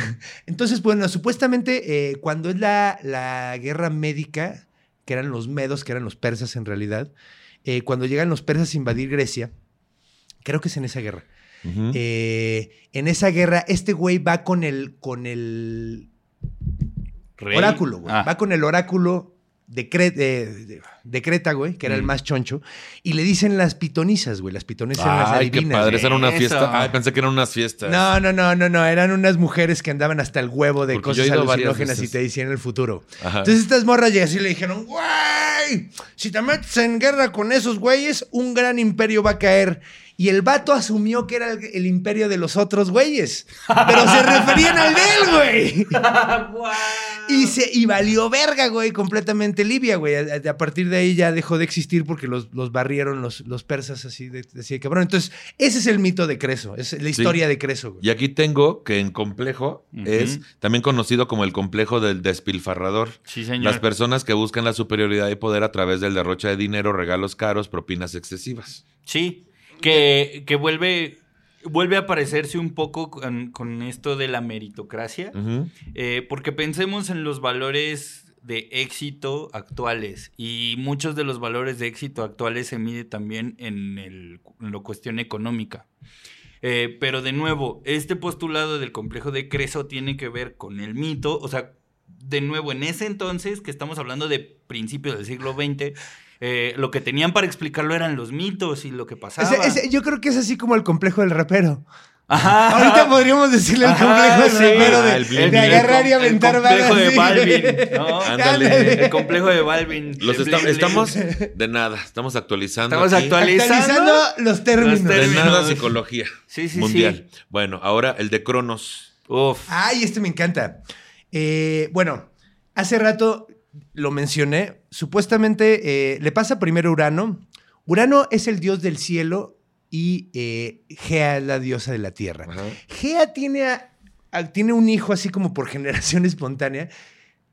S3: Entonces, bueno, supuestamente eh, cuando es la, la guerra médica, que eran los medos, que eran los persas en realidad, eh, cuando llegan los persas a invadir Grecia, creo que es en esa guerra. eh, en esa guerra, este güey va con el, con el
S4: Rey.
S3: oráculo, güey.
S4: Ah.
S3: Va con el oráculo de, Cre- de- de- de Creta, güey, que era el más choncho, y le dicen las pitonisas, güey. Las pitonisas eran las
S2: Ay, qué
S3: adivinas,
S2: era una fiesta. Ay, pensé que eran unas fiestas.
S3: No, no, no, no, no. Eran unas mujeres que andaban hasta el huevo de
S2: Porque
S3: cosas alucinógenas y te decían el futuro.
S2: Ajá.
S3: Entonces estas morras llegas y le dijeron, güey, si te metes en guerra con esos güeyes, un gran imperio va a caer. Y el vato asumió que era el, el imperio de los otros güeyes. Pero se referían al de él, güey. Y, se, y valió verga, güey, completamente Libia, güey. A, a partir de ahí ya dejó de existir porque los, los barrieron los, los persas así de, así de cabrón. Entonces, ese es el mito de Creso. Es la historia de Creso, güey.
S2: Y aquí tengo que en complejo es también conocido como el complejo del despilfarrador.
S4: Sí, señor.
S2: Las personas que buscan la superioridad y poder a través del derroche de dinero, regalos caros, propinas excesivas.
S4: Sí, que, que vuelve, vuelve a aparecerse un poco con, con esto de la meritocracia, eh, porque pensemos en los valores de éxito actuales y muchos de los valores de éxito actuales se mide también en, el, en la cuestión económica. Eh, pero de nuevo, este postulado del complejo de Creso tiene que ver con el mito, o sea, de nuevo, en ese entonces, que estamos hablando de principios del siglo XX, eh, lo que tenían para explicarlo eran los mitos y lo que pasaba.
S3: Ese- ese- yo creo que es así como el complejo del rapero.
S4: Ajá.
S3: Ahorita podríamos decirle el
S4: Ajá,
S3: complejo del
S4: sí.
S3: rapero de,
S2: Ah, el
S3: de agarrar y
S4: el
S3: aventar
S4: complejo
S3: balas.
S4: de
S3: sí.
S4: Balvin, ¿no?
S2: Ándale.
S4: El complejo de Balvin.
S2: Los
S4: El bling.
S2: estamos de nada, estamos actualizando.
S4: Estamos
S2: aquí.
S4: actualizando.
S3: Actualizando los términos.
S4: Los
S2: De nada psicología
S4: Sí, sí,
S2: mundial. Bueno, ahora el de Cronos.
S4: Uf.
S3: Ay, este me encanta. Eh, bueno, hace rato lo mencioné. Supuestamente eh, le pasa primero a Urano. Urano es el dios del cielo y eh, Gea es la diosa de la tierra.
S2: Ajá.
S3: Gea tiene, a- a- tiene un hijo así como por generación espontánea.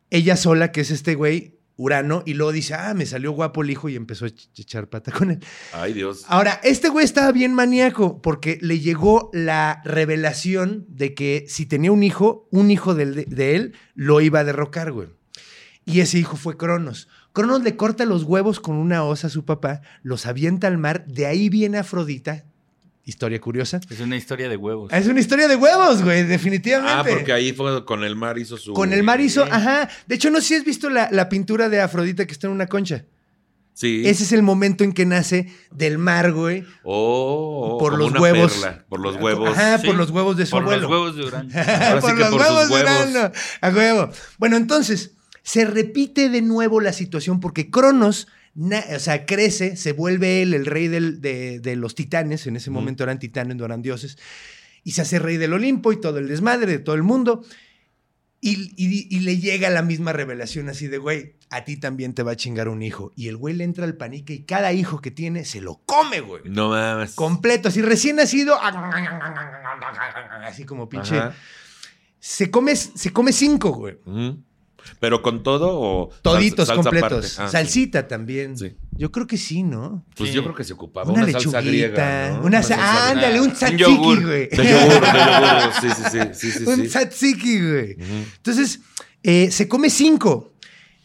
S3: Ella sola, que es este güey, Urano, y luego dice, ah, me salió guapo el hijo y empezó a ch- echar pata con él.
S2: Ay, Dios.
S3: Ahora, este güey estaba bien maníaco porque le llegó la revelación de que si tenía un hijo, un hijo del- de, él lo iba a derrocar, güey. Y ese hijo fue Cronos. Cronos le corta los huevos con una osa a su papá, los avienta al mar, de ahí viene Afrodita. Historia curiosa.
S4: Es una historia de huevos.
S3: Es una historia de huevos, güey, definitivamente.
S2: Ah, porque ahí fue con el mar hizo su.
S3: Con el mar hizo,
S2: Sí.
S3: ajá. De hecho, no sé si has visto la, la pintura de Afrodita que está en una concha.
S2: Sí.
S3: Ese es el momento en que nace del mar, güey.
S2: Oh,
S3: Por
S2: como
S3: los
S2: una
S3: huevos.
S2: perla, por los huevos.
S3: Ajá,
S4: Sí,
S3: por los huevos de su
S4: Por
S3: abuelo.
S4: los huevos de Urano.
S2: Sí
S3: por
S2: que
S3: los
S2: por sus
S3: huevos de. Urano. A huevo. Bueno, entonces, se repite de nuevo la situación porque Cronos, o sea, crece, se vuelve él el rey del- de, de los titanes, en ese momento eran titanes, no eran dioses, y se hace rey del Olimpo y todo el desmadre de todo el mundo. Y, y- y le llega la misma revelación así de, güey, a ti también te va a chingar un hijo. Y el güey le entra al panique y cada hijo que tiene se lo come, güey.
S2: No mames.
S3: Completo, así recién nacido, así como pinche.
S2: Ajá.
S3: Se come, se come cinco, güey.
S2: ¿Pero con todo o
S3: Toditos
S2: salsa-
S3: completos.
S2: Ah,
S3: Salsita también.
S2: Sí.
S3: Yo creo que sí, ¿no?
S2: Pues
S4: Sí.
S2: yo creo que se ocupaba
S3: Una,
S2: una, salsa
S3: lechuguita.
S2: griega. ¿no?
S3: Una, sa-
S2: salsa
S3: ándale, un tzatziki, güey.
S2: De yogur, de yogur. Sí, sí, sí. sí, sí,
S3: un
S2: sí.
S3: tzatziki, güey. Entonces, eh, se come cinco.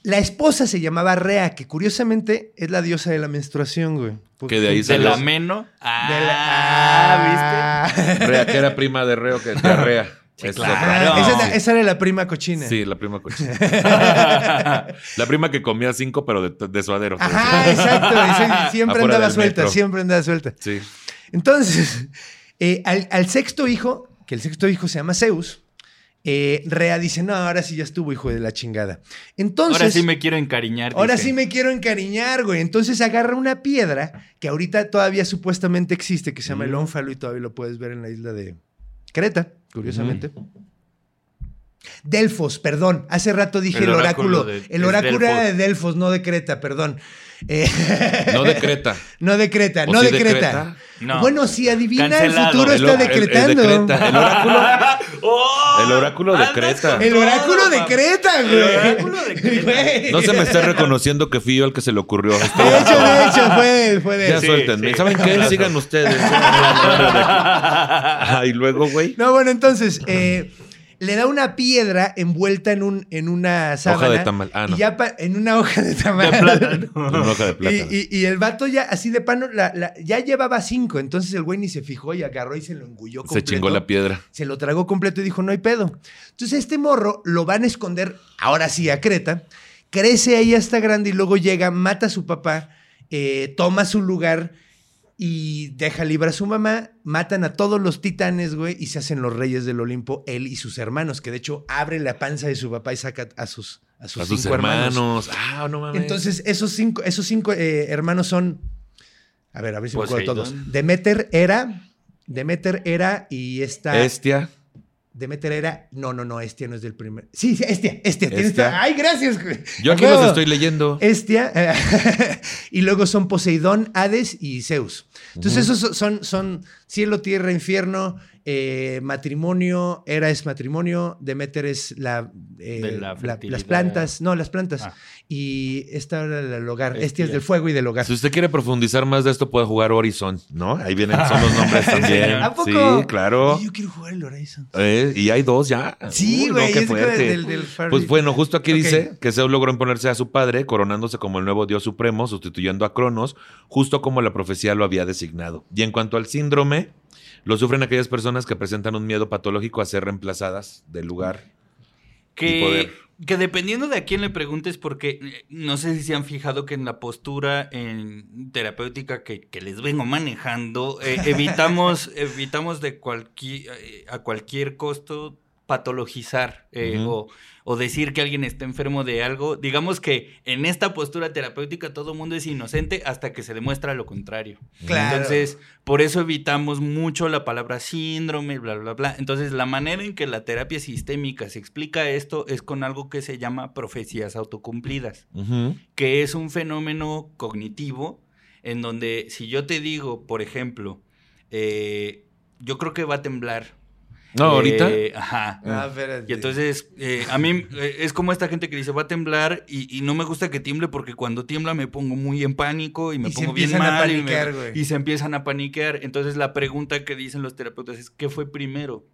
S3: La esposa se llamaba Rea, que curiosamente es la diosa de la menstruación, güey.
S2: Que de ahí
S4: De
S2: salió.
S4: la meno.
S3: De
S4: Ah,
S3: la- Ah,
S2: Rea, que era prima de Reo, que de Rea.
S4: Sí,
S2: es
S4: claro.
S2: otra.
S3: Ah, esa, era- esa era la prima cochina.
S2: Sí, la prima cochina. la prima que comía cinco, pero de, de suadero.
S3: Ajá, exacto. ese- siempre
S2: Afuera
S3: andaba suelta,
S2: metro.
S3: siempre andaba suelta.
S2: Sí.
S3: Entonces, eh, al, al sexto hijo, que el sexto hijo se llama Zeus, eh, Rea dice, no, ahora sí ya estuvo, hijo de la chingada. Entonces,
S4: Ahora sí me quiero encariñar.
S3: ahora
S4: dice.
S3: sí me quiero encariñar, güey. Entonces agarra una piedra que ahorita todavía supuestamente existe, que se llama el
S2: Mm.
S3: ónfalo y todavía lo puedes ver en la isla de Creta, curiosamente. Delfos, perdón. Hace rato dije el,
S4: El
S3: oráculo.
S4: de-
S3: el oráculo era de
S4: Delfos.
S3: Delfos, no de Creta, perdón. Eh,
S2: No de Creta.
S3: no de Creta,
S2: ¿O
S3: no
S2: sí
S3: de
S2: de
S3: Creta.
S2: Creta?
S4: No.
S3: Bueno, si adivina,
S4: Cancelado.
S3: el futuro
S2: El-
S3: está
S2: el- el de
S3: decretando.
S2: Creta. El oráculo.
S4: ¡Oh!
S2: El oráculo de
S4: Andas
S2: Creta.
S4: con
S3: El oráculo de
S4: papá.
S3: Creta, güey.
S4: El oráculo de Creta.
S3: Güey.
S2: No se me está reconociendo que fui yo el que se le ocurrió.
S3: De hecho, de hecho, fue, fue de
S2: Ya.
S4: Sí,
S2: suéltenme.
S4: sí.
S2: ¿Saben qué? Sigan ustedes. Y luego, güey.
S3: No, bueno, entonces, eh, le da una piedra envuelta en, un, en una sábana.
S2: de tamal. Ah, no.
S3: Y ya en una hoja de tamal.
S4: De plátano.
S2: Una hoja de plátano.
S3: y- y el vato ya, así de pano, la- la- ya llevaba cinco. Entonces el güey ni se fijó y agarró y se lo engulló
S2: Se
S3: completo.
S2: chingó la piedra.
S3: Se lo tragó completo y dijo, no hay pedo. Entonces este morro lo van a esconder, ahora sí, a Creta. Crece ahí hasta grande y luego llega, mata a su papá, eh, toma su lugar y deja libre a su mamá. Matan a todos los titanes, güey, y se hacen los reyes del Olimpo, él y sus hermanos, que de hecho abre la panza de su papá y saca a sus, a sus,
S2: A sus
S3: cinco hermanos.
S2: hermanos. Ah, no mames.
S3: Entonces, esos cinco, esos cinco eh, hermanos son. A ver, a ver si me acuerdo
S4: Poseidón.
S3: todos. Demeter era. Demeter era y esta.
S2: Estia.
S3: Demeter era. No, no, no, Estia no es del primer. Sí, sí, Estia, Estia.
S2: Estia.
S3: Ay, gracias.
S2: Yo aquí los estoy leyendo.
S3: Estia. eh, y luego son Poseidón, Hades y Zeus. Entonces, esos son, son cielo, tierra, infierno, eh, matrimonio, Hera es matrimonio, Demeter es la, eh,
S4: De la
S3: la-
S4: fertilidad.
S3: las plantas, no, las plantas.
S4: Ah.
S3: Y esta era el hogar.
S4: Estia
S3: es del fuego y del hogar.
S2: Si usted quiere profundizar más de esto, puede jugar Horizon, ¿no? Ahí vienen, son los nombres también.
S3: ¿A poco?
S2: Sí, claro.
S3: Yo quiero jugar el Horizon.
S2: Eh, y hay dos ya.
S3: Sí,
S2: no,
S3: güey.
S2: fuerte.
S3: del, del
S2: Pues bueno, justo aquí dice que Zeus logró imponerse a su padre, coronándose como el nuevo dios supremo, sustituyendo a Cronos, justo como la profecía lo había designado. Y en cuanto al síndrome, lo sufren aquellas personas que presentan un miedo patológico a ser reemplazadas del lugar y
S4: Que
S2: poder.
S4: que dependiendo de a quién le preguntes, porque eh, no sé si se han fijado que en la postura en terapéutica que, que les vengo manejando, eh, evitamos, evitamos de cualquier, eh, a cualquier costo patologizar eh, o, o decir que alguien está enfermo de algo. Digamos que en esta postura terapéutica todo el mundo es inocente hasta que se demuestra lo contrario.
S3: Claro.
S4: Entonces, por eso evitamos mucho la palabra síndrome, bla, bla, bla. Entonces, la manera en que la terapia sistémica se explica esto es con algo que se llama profecías autocumplidas, que es un fenómeno cognitivo en donde si yo te digo, por ejemplo, eh, yo creo que va a temblar.
S2: No, ahorita.
S4: Eh, ajá.
S3: Ah.
S4: Y entonces, eh, a mí eh, es como esta gente que dice, va a temblar y, y no me gusta que tiemble porque cuando tiembla me pongo muy en pánico y me
S3: Y se
S4: pongo bien
S3: empiezan a
S4: mal y, me-
S3: paniquear, güey.
S4: y se empiezan a paniquear. Entonces la pregunta que dicen los terapeutas es, ¿qué fue primero?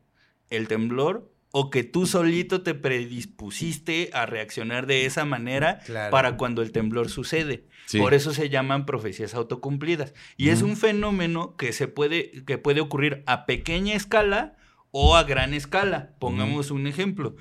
S4: ¿El temblor o que tú solito te predispusiste a reaccionar de esa manera
S3: Claro.
S4: para cuando el temblor sucede?
S2: Sí.
S4: Por eso se llaman profecías autocumplidas. Y es un fenómeno que se puede, que puede ocurrir a pequeña escala o a gran escala. Pongamos un ejemplo.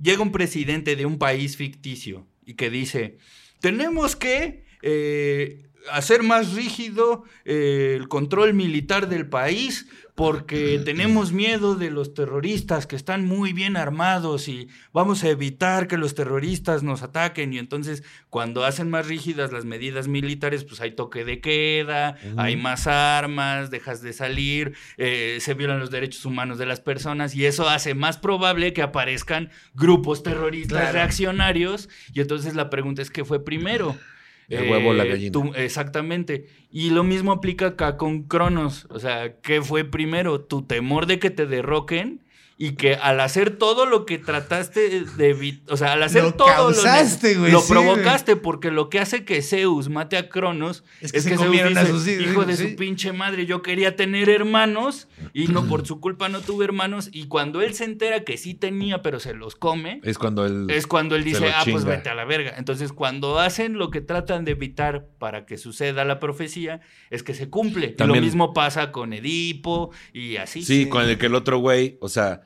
S4: Llega un presidente de un país ficticio y que dice, tenemos que eh, hacer más rígido eh, el control militar del país porque tenemos miedo de los terroristas que están muy bien armados y vamos a evitar que los terroristas nos ataquen y entonces cuando hacen más rígidas las medidas militares pues hay toque de queda, hay más armas, dejas de salir, eh, se violan los derechos humanos de las personas y eso hace más probable que aparezcan grupos terroristas
S3: Claro.
S4: reaccionarios y entonces la pregunta es ¿qué fue primero?
S2: El huevo la gallina.
S4: tú- exactamente. Y lo mismo aplica acá con Cronos. O sea, ¿qué fue primero? Tu temor de que te derroquen y que al hacer todo lo que trataste de evi- o sea, al hacer
S3: Lo
S4: todo
S3: causaste,
S4: lo,
S3: güey,
S4: lo
S3: sí,
S4: provocaste porque lo que hace que Zeus mate a Cronos
S3: Es que
S4: es
S3: se
S4: Zeus
S3: comieron a
S4: dice,
S3: sus hijos,
S4: hijo de
S3: sí.
S4: su pinche madre, yo quería tener hermanos y no por su culpa no tuve hermanos y cuando él se entera que sí tenía pero se los come,
S2: Es cuando él.
S4: es cuando él dice, ah, pues vete a la verga. Entonces, cuando hacen lo que tratan de evitar para que suceda la profecía, es que se cumple. Y lo mismo pasa con Edipo y así.
S2: Sí, con el que el otro güey, o sea,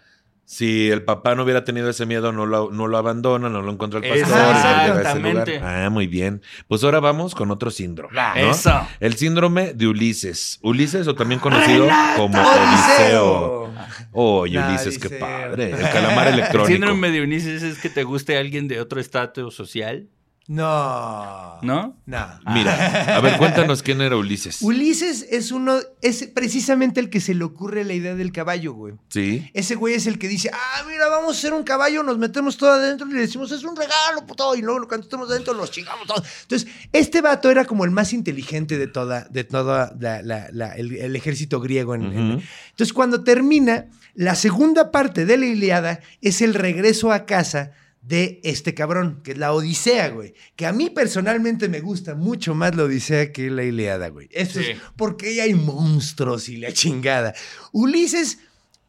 S2: si el papá no hubiera tenido ese miedo, no lo, no lo abandona, no lo encuentra el pastor. y no llega a ese
S4: Exactamente.
S2: lugar. Ah, muy bien. Pues ahora vamos con otro síndrome. ¿no?
S4: Eso.
S2: El síndrome de Ulises. Ulises, o también conocido como
S3: Odiseo.
S2: Oye,
S3: Nah,
S2: Ulises, qué padre. El calamar
S4: El
S2: electrónico.
S4: síndrome de Ulises es que te guste alguien de otro estatus social,
S3: No.
S4: ¿no?
S3: No.
S2: Mira, a ver, cuéntanos quién era Ulises.
S3: Ulises es uno, es precisamente el que se le ocurre la idea del caballo, güey.
S2: Sí.
S3: Ese güey es el que dice, ah, mira, vamos a hacer un caballo, nos metemos todo adentro y le decimos, es un regalo, puto, y luego cuando estemos adentro los chingamos todos. Entonces, este vato era como el más inteligente de toda, de toda la- la- la- el, el ejército griego. En, en-
S2: Ujú.
S3: Entonces, cuando termina, la segunda parte de la Iliada es el regreso a casa de este cabrón, que es la Odisea, güey. Que a mí personalmente me gusta mucho más la Odisea que la Iliada, güey. Esto
S4: Sí.
S3: es porque ahí hay monstruos y la chingada. Ulises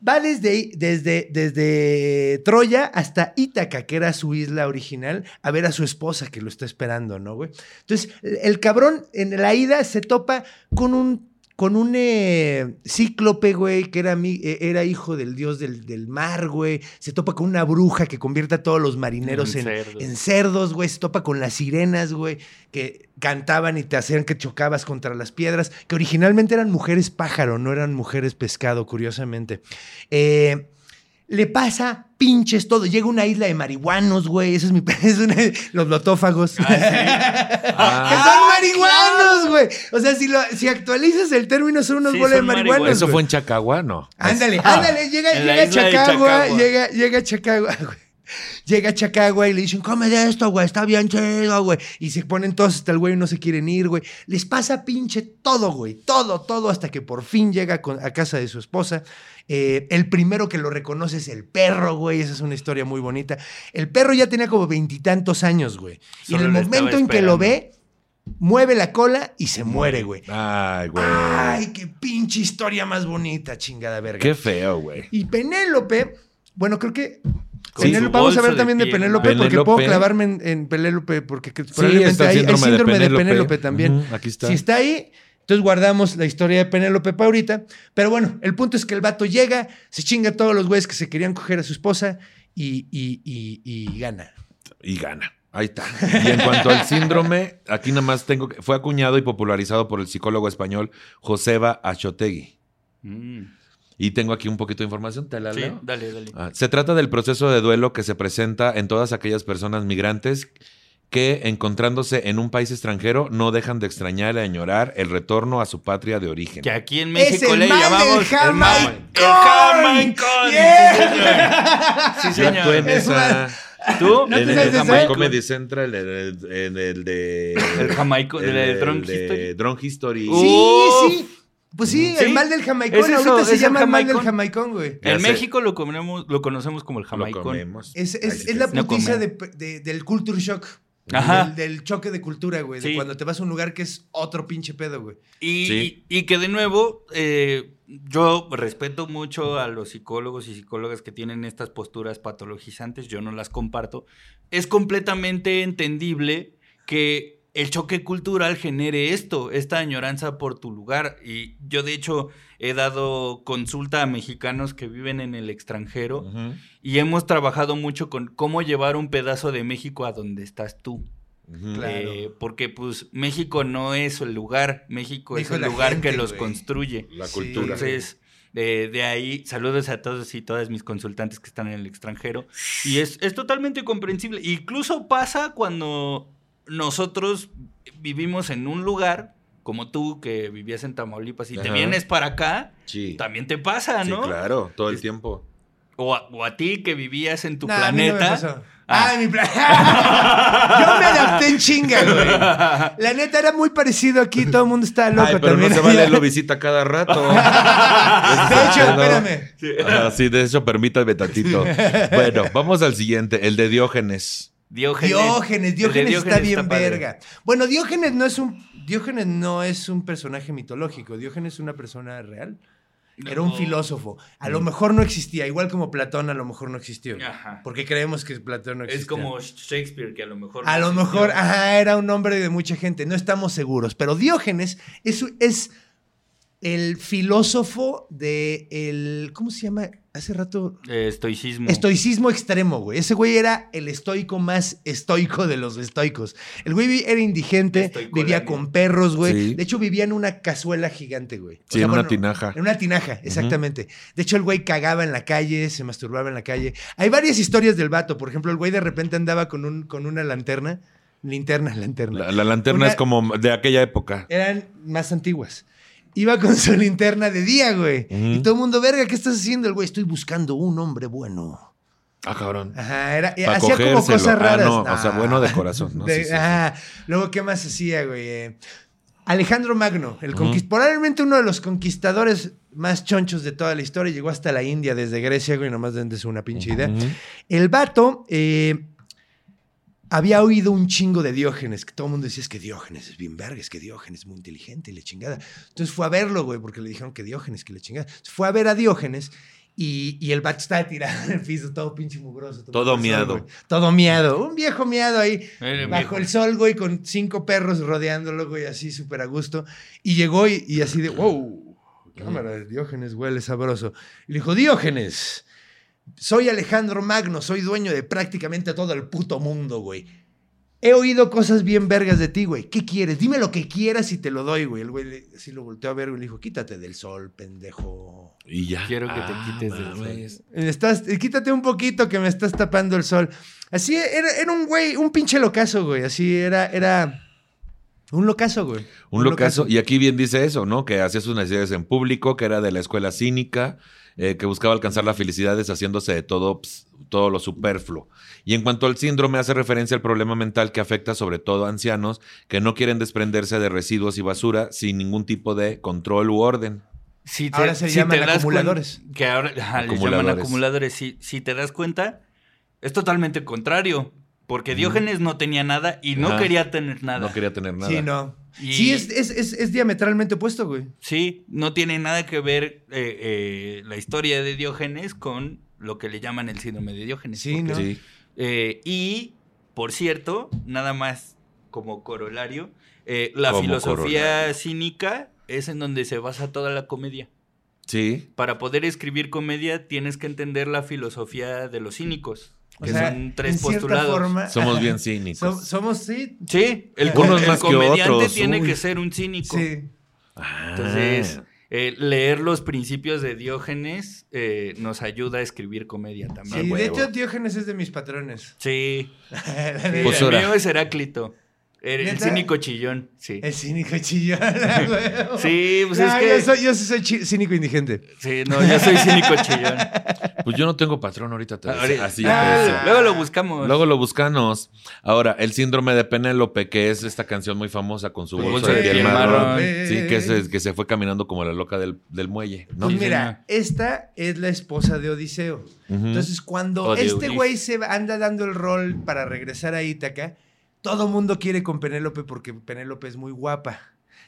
S3: va desde, desde, desde Troya hasta Ítaca, que era su isla original, a ver a su esposa que lo está esperando, ¿no, güey? Entonces, el cabrón en la ida se topa con un con un eh, cíclope, güey, que era, mi- eh, era hijo del dios del, del mar, güey. Se topa con una bruja que convierte a todos los marineros
S4: En
S3: en,
S4: cerdos.
S3: en cerdos, güey. Se topa con las sirenas, güey, que cantaban y te hacían que chocabas contra las piedras, que originalmente eran mujeres pájaro, no eran mujeres pescado, curiosamente. Eh, le pasa pinches todo. Llega a una isla de marihuanos, güey. Eso es mi... es una- los lotófagos.
S2: Ah.
S3: Que son marihuanos, güey. O sea, si, lo, si actualizas el término, son unos
S4: Sí,
S3: bolas de marihuanos.
S2: ¿Eso
S3: güey.
S2: fue en Chacagua? No.
S3: Ándale,
S2: Ah.
S3: ándale, llega, llega a Chacagua. llega, llega a Chacagua, güey. Llega a Chacagua y le dicen, come de esto, güey, está bien chido, güey. Y se ponen todos hasta el güey y no se quieren ir, güey. Les pasa pinche todo, güey, todo, todo, hasta que por fin llega con- a casa de su esposa. Eh, el primero que lo reconoce es el perro, güey. Esa es una historia muy bonita. El perro ya tenía como veintitantos años, güey. Y en el momento en que lo ve, mueve la cola y se muere, güey.
S2: Ay, güey.
S3: Ay, qué pinche historia más bonita, chingada verga.
S2: Qué feo, güey.
S3: Y Penélope, bueno, creo que.
S4: Con
S3: Penélope-
S4: su
S3: vamos a ver
S4: de
S3: también de
S4: piel,
S3: Penélope, porque puedo clavarme en, en Penélope, porque que- probablemente hay, hay síndrome de Penélope, también.
S2: Aquí está.
S3: Si está ahí, entonces guardamos la historia de Penélope para ahorita. Pero bueno, el punto es que el vato llega, se chinga a todos los güeyes que se querían coger a su esposa y, y- y- y gana.
S2: y gana. Ahí está. Y en cuanto al síndrome, aquí nada más tengo que. Fue acuñado y popularizado por el psicólogo español Joseba Achotegui.
S4: Mm.
S2: Y tengo aquí un poquito de información, ¿te la
S4: Sí,
S2: leo?
S4: dale, dale.
S2: Ah, se trata del proceso de duelo que se presenta en todas aquellas personas migrantes que, encontrándose en un país extranjero, no dejan de extrañar y añorar el retorno a su patria de origen.
S4: Que aquí en México
S3: el
S4: le
S3: mal
S4: llamamos
S3: del
S4: el el Jamaicón.
S3: Yeah.
S4: Sí,
S2: Yo
S4: señor.
S2: actué en
S3: Es
S2: esa.
S4: ¿Tú?
S3: ¿No
S2: en el
S3: esa?
S2: Jamaica Comedy Central, en el, en el de.
S4: El de
S2: el
S4: Drunk
S2: de
S4: History.
S2: Drunk History.
S3: Sí, sí. Pues sí,
S4: Sí.
S3: el mal del jamaicón.
S4: Es eso,
S3: Ahorita se llama el mal del
S4: jamaicón.
S3: güey.
S4: En. México lo, comemos, lo conocemos como el
S2: Lo
S4: Jamaicón.
S2: comemos.
S3: Es, la.
S4: No
S3: putiza de,
S4: comer.
S3: de- del culture shock.
S4: Ajá.
S3: Del, del choque de cultura, güey. De cuando te vas a un lugar que es otro pinche pedo, güey.
S4: Y,
S2: Sí.
S4: y- y que de nuevo, eh, yo respeto mucho a los psicólogos y psicólogas que tienen estas posturas patologizantes, yo no las comparto. Es completamente entendible que el choque cultural genere esto, esta añoranza por tu lugar. Y yo de hecho he dado consulta a mexicanos que viven en el extranjero y hemos trabajado mucho con cómo llevar un pedazo de México a donde estás tú.
S2: ujú.
S3: Claro.
S4: Eh, porque pues México no es el lugar, México es el lugar
S3: gente,
S4: que los construye.
S2: La
S3: Sí.
S2: cultura.
S4: Entonces, de, de ahí, saludos a todos y todas mis consultantes que están en el extranjero. Y es, es totalmente comprensible. Incluso pasa cuando nosotros vivimos en un lugar, como tú que vivías en Tamaulipas y te vienes para acá,
S2: Sí.
S4: también te pasa,
S2: Sí,
S4: ¿no?
S2: claro, todo el
S4: Es-
S2: tiempo.
S4: O, a, o a ti que vivías en tu
S3: Nah, a mí no me
S4: planeta.
S3: pasó.
S4: Ah.
S3: Ah, mi planeta. Yo me adapté en chinga, güey. La neta era muy parecido aquí. Todo el mundo estaba loco
S2: Ay, pero
S3: también.
S2: no se vale, lo visita cada rato.
S3: De hecho,
S2: No.
S3: espérame.
S2: Ajá, sí, de hecho, permítame tantito. Bueno, vamos al siguiente, el de Diógenes.
S4: Diógenes.
S3: Diógenes, Diógenes, está bien verga. Bueno, Diógenes no es un Diógenes no es un personaje mitológico. Diógenes es una persona real. Era un filósofo. A lo mejor no existía, igual como Platón a lo mejor no existió.
S4: Ajá.
S3: Porque creemos que Platón no existía.
S4: Es como Shakespeare, que a lo mejor.
S3: A lo
S4: existió.
S3: mejor, ajá, era un nombre de mucha gente. No estamos seguros. Pero Diógenes es, es el filósofo de el. ¿Cómo se llama? Hace rato.
S4: Eh, estoicismo.
S3: Estoicismo extremo, güey. Ese güey era el estoico más estoico de los estoicos. El güey era indigente, vivía con perros, güey.
S2: Sí.
S3: De hecho, vivía en una cazuela gigante, güey. O
S2: Sí,
S3: sea,
S2: en una tinaja.
S3: En una tinaja, exactamente. De hecho, el güey cagaba en la calle, se masturbaba en la calle. Hay varias historias del vato. Por ejemplo, el güey de repente andaba con, un, con una lanterna. Linterna, lanterna.
S2: La, la lanterna
S3: Una-
S2: es como de aquella época.
S3: Eran más antiguas. Iba con su linterna de día, güey. Y todo el mundo, verga, ¿qué estás haciendo? El güey, estoy buscando un hombre bueno.
S2: Ah, cabrón.
S3: Ajá, era, hacía como cosas
S2: Ah,
S3: raras.
S2: no, o sea, bueno de corazón, ¿no?
S3: De-
S2: Sí, sí, sí.
S3: ajá. Luego, ¿qué más hacía, güey? Eh, Alejandro Magno, el
S2: Ujú.
S3: conquist- probablemente uno de los conquistadores más chonchos de toda la historia, llegó hasta la India desde Grecia, güey, nomás dense una pinche idea. El vato eh, había oído un chingo de Diógenes, que todo el mundo decía, es que Diógenes es bien verga, es que Diógenes es muy inteligente y le chingada. Entonces fue a verlo, güey, porque le dijeron que Diógenes, que le chingada. Entonces fue a ver a Diógenes y, y el vato estaba tirado en el piso, todo pinche mugroso.
S2: Todo
S3: sol, güey. todo miado. Un viejo miado ahí,
S4: Era
S3: bajo
S4: viejo.
S3: el sol, güey, con cinco perros rodeándolo, güey, así súper a gusto. Y llegó y, y así de, wow, cámara, Diógenes huele sabroso. Y le dijo, Diógenes, soy Alejandro Magno, soy dueño de prácticamente todo el puto mundo, güey. He oído cosas bien vergas de ti, güey. ¿Qué quieres? Dime lo que quieras y te lo doy, güey. El güey así lo volteó a ver, güey, y le dijo, quítate del sol, pendejo.
S2: Y ya.
S4: Quiero que te
S2: Ah,
S4: quites del sol.
S3: Estás, eh, quítate un poquito que me estás tapando el sol. Así era, era un güey, un pinche locazo, güey. Así era, era un locazo, güey.
S2: Un locazo. Y aquí bien dice eso, ¿no? Que hacía sus necesidades en público, que era de la escuela cínica, eh, que buscaba alcanzar la felicidad deshaciéndose de todo, ps, todo lo superfluo. Y en cuanto al síndrome, hace referencia al problema mental que afecta sobre todo a ancianos que no quieren desprenderse de residuos y basura sin ningún tipo de control u orden.
S4: Si te-
S3: Ahora se
S4: si
S3: llaman
S4: te das
S3: acumuladores.
S4: Que ahora les llaman
S2: Acumuladores.
S4: acumuladores. Si, si te das cuenta, es totalmente contrario. Porque Diógenes no tenía nada y no
S2: Ajá.
S4: quería tener nada.
S2: No quería tener nada.
S3: Sí, no.
S4: Y-
S3: Sí, es, es, es, es diametralmente opuesto, güey.
S4: Sí, no tiene nada que ver eh, eh, la historia de Diógenes con lo que le llaman el síndrome de Diógenes.
S3: Sí,
S4: porque-
S3: ¿no?
S2: Sí.
S4: Eh, y, por cierto, nada más como corolario, eh, la
S2: Como
S4: filosofía
S2: corolario.
S4: cínica es en donde se basa toda la comedia.
S2: Sí.
S4: Para poder escribir comedia tienes que entender la filosofía de los cínicos.
S3: O
S4: Que
S3: sea,
S4: son tres
S3: en
S4: postulados.
S3: forma-
S2: Somos bien
S3: So-
S2: cínicos.
S3: somos, sí.
S4: Sí, el,
S2: Unos
S4: el
S2: más que
S4: comediante
S2: otros,
S4: tiene
S2: uy.
S4: que ser un cínico.
S3: Sí.
S2: Ah.
S4: Entonces, eh, leer los principios de Diógenes eh, nos ayuda a escribir comedia
S3: Sí,
S4: también.
S3: de
S2: huevo.
S3: hecho, Diógenes es de mis patrones.
S4: Sí. Sí,
S2: Pues
S4: el mío es Heráclito. El, cínico chillón, sí.
S3: El cínico chillón. güey.
S4: Sí, pues
S3: No,
S4: es que...
S3: yo, soy, yo sí soy cínico indigente.
S4: Sí, no, yo soy cínico chillón.
S2: Pues yo no tengo patrón ahorita. Te
S4: Ahorita-
S2: así
S3: Ah.
S4: Luego lo buscamos.
S2: Luego lo buscamos. Ahora, el síndrome de Penélope, que es esta canción muy famosa con su bolsa de
S4: de
S2: piel marrón.
S4: marrón.
S2: Sí, que se, que se fue caminando como la loca del, del muelle, ¿no?
S3: Pues mira, esta es la esposa de Odiseo. Entonces, cuando este güey se anda dando el rol para regresar a Ítaca, todo mundo quiere con Penélope porque Penélope es muy guapa.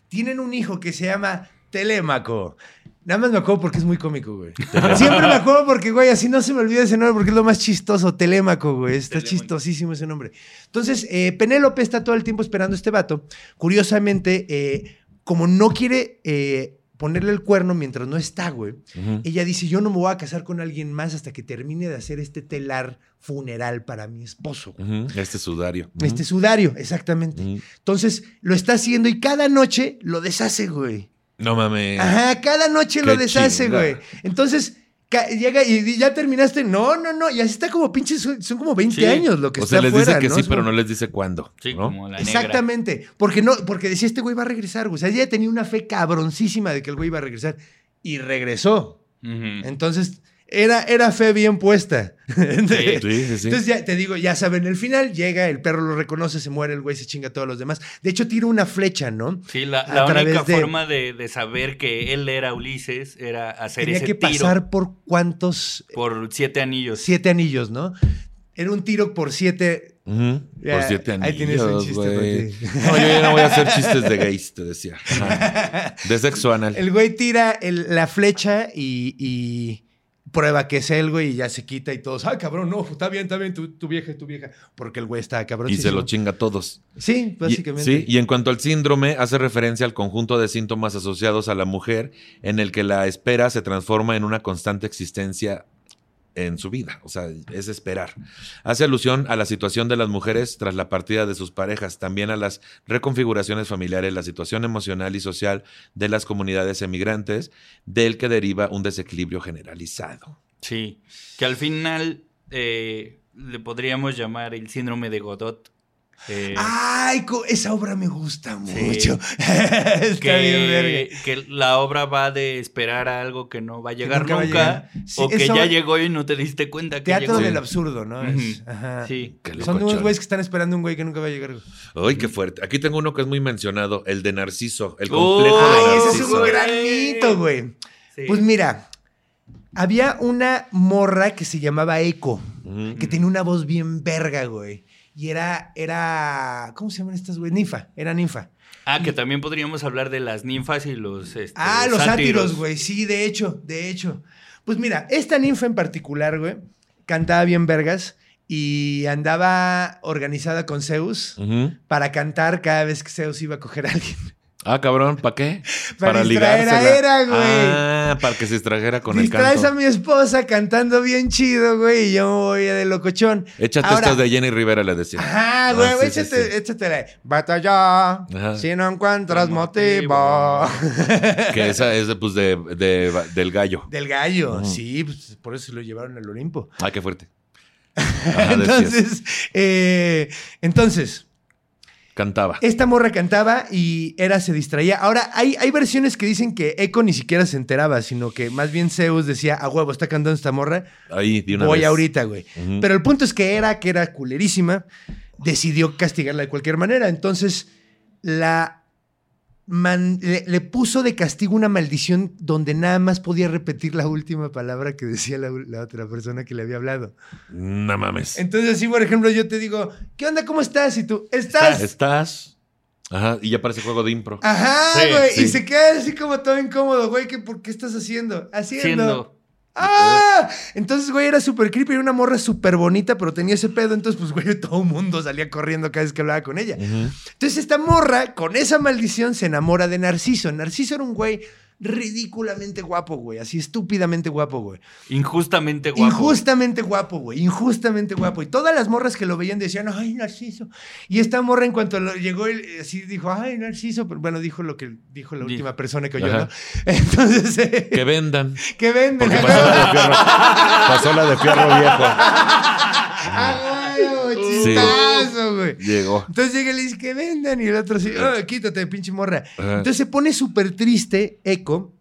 S3: Tienen un hijo que se llama Telémaco. Nada más me acuerdo porque es muy cómico, güey. Siempre me acuerdo porque, güey, así no se me olvida ese nombre porque es lo más chistoso. Telémaco, güey. Está
S4: Telémaco.
S3: chistosísimo ese nombre. Entonces, eh, Penélope está todo el tiempo esperando a este vato. Curiosamente, eh, como no quiere eh, ponerle el cuerno mientras no está, güey, ella dice, yo no me voy a casar con alguien más hasta que termine de hacer este telar funeral para mi esposo. güey".
S2: Ujú. Este sudario.
S3: Este sudario, exactamente. Entonces, lo está haciendo y cada noche lo deshace, güey.
S2: No mames.
S3: Ajá, cada noche lo deshace,
S2: chinga.
S3: güey. Entonces, llega y y ya terminaste. No, no, no. Y así está como pinches, son como 20
S4: Sí.
S3: años lo que
S2: O
S3: está
S2: sea, les
S3: afuera,
S2: dice que
S3: ¿no?
S2: sí, pero no les dice cuándo.
S4: Sí,
S2: ¿no?
S4: como la negra.
S3: Exactamente. Porque no, porque decía este güey va a regresar, güey. O sea, ella tenía una fe cabroncísima de que el güey iba a regresar. Y regresó. Entonces, era, era fe bien puesta.
S2: Sí, sí, sí.
S3: Entonces ya te digo, ya saben, el final llega, el perro lo reconoce, se muere, el güey se chinga a todos los demás. De hecho, tira una flecha, ¿no?
S4: Sí, la, la única
S3: de-
S4: forma de, de saber que él era Ulises era hacer
S3: Tenía
S4: ese
S3: que
S4: tiro
S3: pasar por cuántos,
S4: por siete anillos.
S3: siete anillos, ¿no? Era un tiro por siete. Ya,
S2: Por siete anillos,
S3: ahí tienes un chiste
S2: güey.
S3: para ti.
S2: No, yo ya no voy a hacer chistes de gays, te decía. De sexo anal.
S3: El güey tira el- la flecha y, y prueba que es él, güey, y ya se quita y todos, ah, cabrón, no, está bien, está bien, tu, tu vieja es tu vieja. Porque el güey está cabrón.
S2: Y se lo chinga a todos.
S3: Sí,
S2: Y-
S3: básicamente.
S2: sí, y en cuanto al síndrome, hace referencia al conjunto de síntomas asociados a la mujer en el que la espera se transforma en una constante existencia en su vida, o sea, es esperar. Hace alusión a la situación de las mujeres tras la partida de sus parejas, también a las reconfiguraciones familiares, la situación emocional y social de las comunidades emigrantes, del que deriva un desequilibrio generalizado.
S4: Sí, que al final eh, le podríamos llamar el síndrome de Godot. Eh,
S3: Ay, esa obra me gusta
S4: Sí.
S3: mucho. Está
S4: que,
S3: bien, verga.
S4: que la obra va de esperar a algo que no va a llegar
S3: nunca
S4: nunca,
S3: va a llegar. Sí,
S4: o que ya llegó y no te diste cuenta que
S3: Teatro
S4: llegó.
S3: del absurdo, ¿no? Es-
S4: Ujú.
S3: ajá.
S4: Sí.
S2: Qué
S3: Son unos güeyes que están esperando un güey que nunca va a llegar.
S2: Ay, qué fuerte. Aquí tengo uno que es muy mencionado, el de Narciso, el complejo
S3: Ay,
S2: de
S3: ese es
S2: Narciso.
S3: un
S4: güey.
S3: granito, güey.
S4: Sí.
S3: Pues mira, había una morra que se llamaba Eco, que tenía una voz bien verga, güey. Y era, era, ¿cómo se llaman estas, güey? Ninfa, era ninfa.
S4: Ah, que también podríamos hablar de las ninfas y los este,
S3: Ah, los sátiros, güey. Sí, de hecho, de hecho. Pues mira, esta ninfa en particular, güey, cantaba bien vergas y andaba organizada con Zeus para cantar cada vez que Zeus iba a coger a alguien.
S2: Ah, cabrón, ¿para qué?
S3: Para distraer a Hera, güey.
S2: Ah, para que se distrajera con
S3: Distraes
S2: el
S3: a
S2: canto.
S3: mi esposa cantando bien chido, güey, y yo me voy de locochón.
S2: Échate
S3: Ahora-
S2: estas de Jenny Rivera, le decía.
S3: Ajá, güey,
S2: Ah,
S3: güey,
S2: sí, sí,
S3: échate,
S2: sí.
S3: échatela. Batalla,
S2: Ajá.
S3: si no encuentras
S4: Motivo.
S3: motivo.
S2: Que esa es de, pues, de, de- del gallo.
S3: Del gallo, sí, pues, por eso lo llevaron al Olimpo.
S2: Ah, qué fuerte. Ajá,
S3: entonces, eh, entonces,
S2: Cantaba.
S3: esta morra cantaba y Hera se distraía. Ahora, hay, hay versiones que dicen que Eco ni siquiera se enteraba, sino que más bien Zeus decía, a huevo, está cantando esta morra,
S2: Ahí, de una
S3: voy
S2: vez.
S3: ahorita, güey. Pero el punto es que Hera, que era culerísima, decidió castigarla de cualquier manera. Entonces, la man- le, le puso de castigo una maldición donde nada más podía repetir la última palabra que decía la, la otra persona que le había hablado.
S2: No mames.
S3: Entonces, así, por ejemplo, yo te digo, ¿qué onda? ¿Cómo estás? Y tú, ¿estás?
S2: ¿Estás? Ajá, y ya parece juego de impro.
S3: Ajá, güey.
S2: sí.
S3: Y se queda así como todo incómodo, güey. que ¿Por qué estás haciendo? Haciendo.
S4: Siendo.
S3: ¡Ah! Entonces, güey, era súper creepy. Era una morra súper bonita, pero tenía ese pedo. Entonces, pues, güey, todo el mundo salía corriendo cada vez que hablaba con ella. Entonces, esta morra, con esa maldición, se enamora de Narciso. Narciso era un güey ridículamente guapo, güey. Así estúpidamente guapo, güey.
S4: Injustamente guapo.
S3: Injustamente guapo, güey. Injustamente guapo. Y todas las morras que lo veían decían, ay, Narciso. Y esta morra, en cuanto lo- llegó, él, así dijo, ay, Narciso. Pero bueno, dijo lo que dijo la última persona que oyó,
S2: Ajá.
S3: ¿no? Entonces, eh,
S2: Que vendan.
S3: que venden.
S2: Porque pasó la de fierro. Pasó la de fierro viejo.
S3: Ah, huevo,
S2: Sí.
S3: Güey.
S2: Llegó.
S3: Entonces llega y le dice que vendan. Y el otro así, "Ah, quítate, pinche morra.
S2: Ajá.
S3: Entonces se pone súper triste, Eco.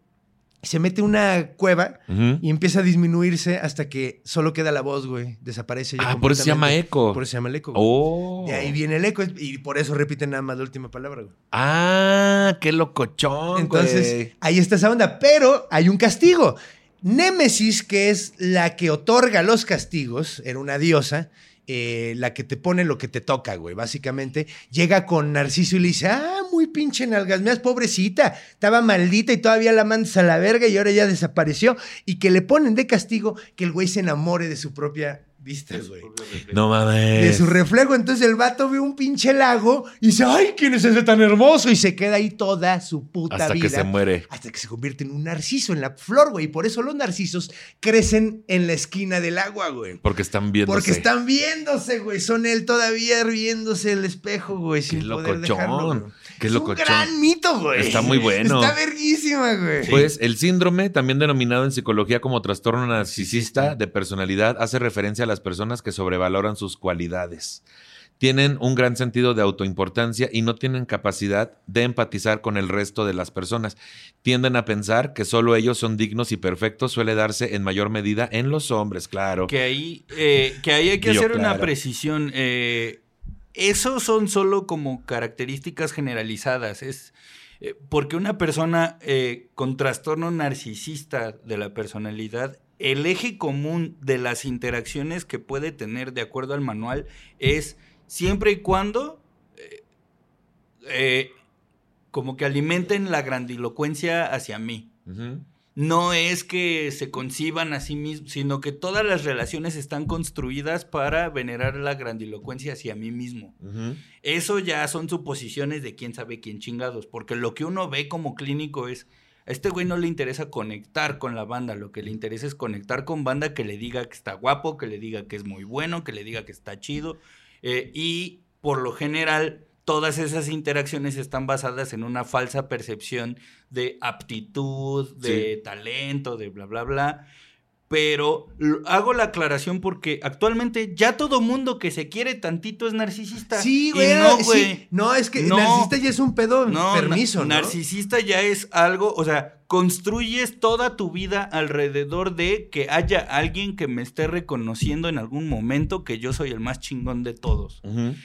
S3: Se mete una cueva y empieza a disminuirse hasta que solo queda la voz, güey. Desaparece.
S2: Ah, por eso se llama eco.
S3: Por eso se llama el eco. güey.
S2: Oh.
S3: De ahí viene el eco y por eso repiten nada más la última palabra, güey.
S2: Ah, qué locochón,
S3: Entonces,
S2: güey.
S3: ahí está esa onda. Pero hay un castigo. Némesis, que es la que otorga los castigos, era una diosa, eh, la que te pone lo que te toca, güey, básicamente. Llega con Narciso y le dice, ah, muy pinche nalgas, me pobrecita, estaba maldita y todavía la mandas a la verga y ahora ya desapareció. Y que le ponen de castigo que el güey se enamore de su propia vista, güey.
S2: No
S3: De
S2: mames.
S3: su reflejo. Entonces el vato ve un pinche lago y dice, ay, ¿quién es ese tan hermoso? Y se queda ahí toda su puta
S2: Hasta
S3: vida.
S2: que se muere.
S3: Hasta que se convierte en un narciso en la flor, güey. Y por eso los narcisos crecen en la esquina del agua, güey.
S2: Porque están viendo.
S3: Porque están viéndose, güey. Son él todavía viéndose el espejo, güey.
S2: Qué
S3: Sin poder
S2: locochón.
S3: dejarlo, güey.
S2: Qué
S3: es un gran mito, güey.
S2: Está muy bueno.
S3: Está verguísima, güey.
S2: Pues el síndrome, también denominado en psicología como trastorno narcisista de personalidad, hace referencia a las personas que sobrevaloran sus cualidades. Tienen un gran sentido de autoimportancia y no tienen capacidad de empatizar con el resto de las personas. Tienden a pensar que solo ellos son dignos y perfectos. Suele darse en mayor medida en los hombres, claro.
S4: Que ahí, eh, que ahí hay que
S2: Yo,
S4: hacer una
S2: claro.
S4: precisión. eh, esos son solo como características generalizadas. Es eh, porque una persona eh, con trastorno narcisista de la personalidad, el eje común de las interacciones que puede tener de acuerdo al manual es siempre y cuando eh, como que alimenten la grandilocuencia hacia mí. No es que se conciban a sí mismos, sino que todas las relaciones están construidas para venerar la grandilocuencia hacia mí mismo. Eso ya son suposiciones de quién sabe quién chingados, porque lo que uno ve como clínico es, a este güey no le interesa conectar con la banda, lo que le interesa es conectar con banda que le diga que está guapo, que le diga que es muy bueno, que le diga que está chido, eh, y por lo general todas esas interacciones están basadas en una falsa percepción de aptitud, de
S2: Sí.
S4: talento, de bla, bla, bla. Pero hago la aclaración porque actualmente ya todo mundo que se quiere tantito es narcisista.
S3: Sí, güey.
S4: no,
S3: sí. No, es que
S4: No.
S3: narcisista ya es un pedo
S4: No,
S3: permiso,
S4: narcisista ya es algo, o sea, construyes toda tu vida alrededor de que haya alguien que me esté reconociendo en algún momento que yo soy el más chingón de todos.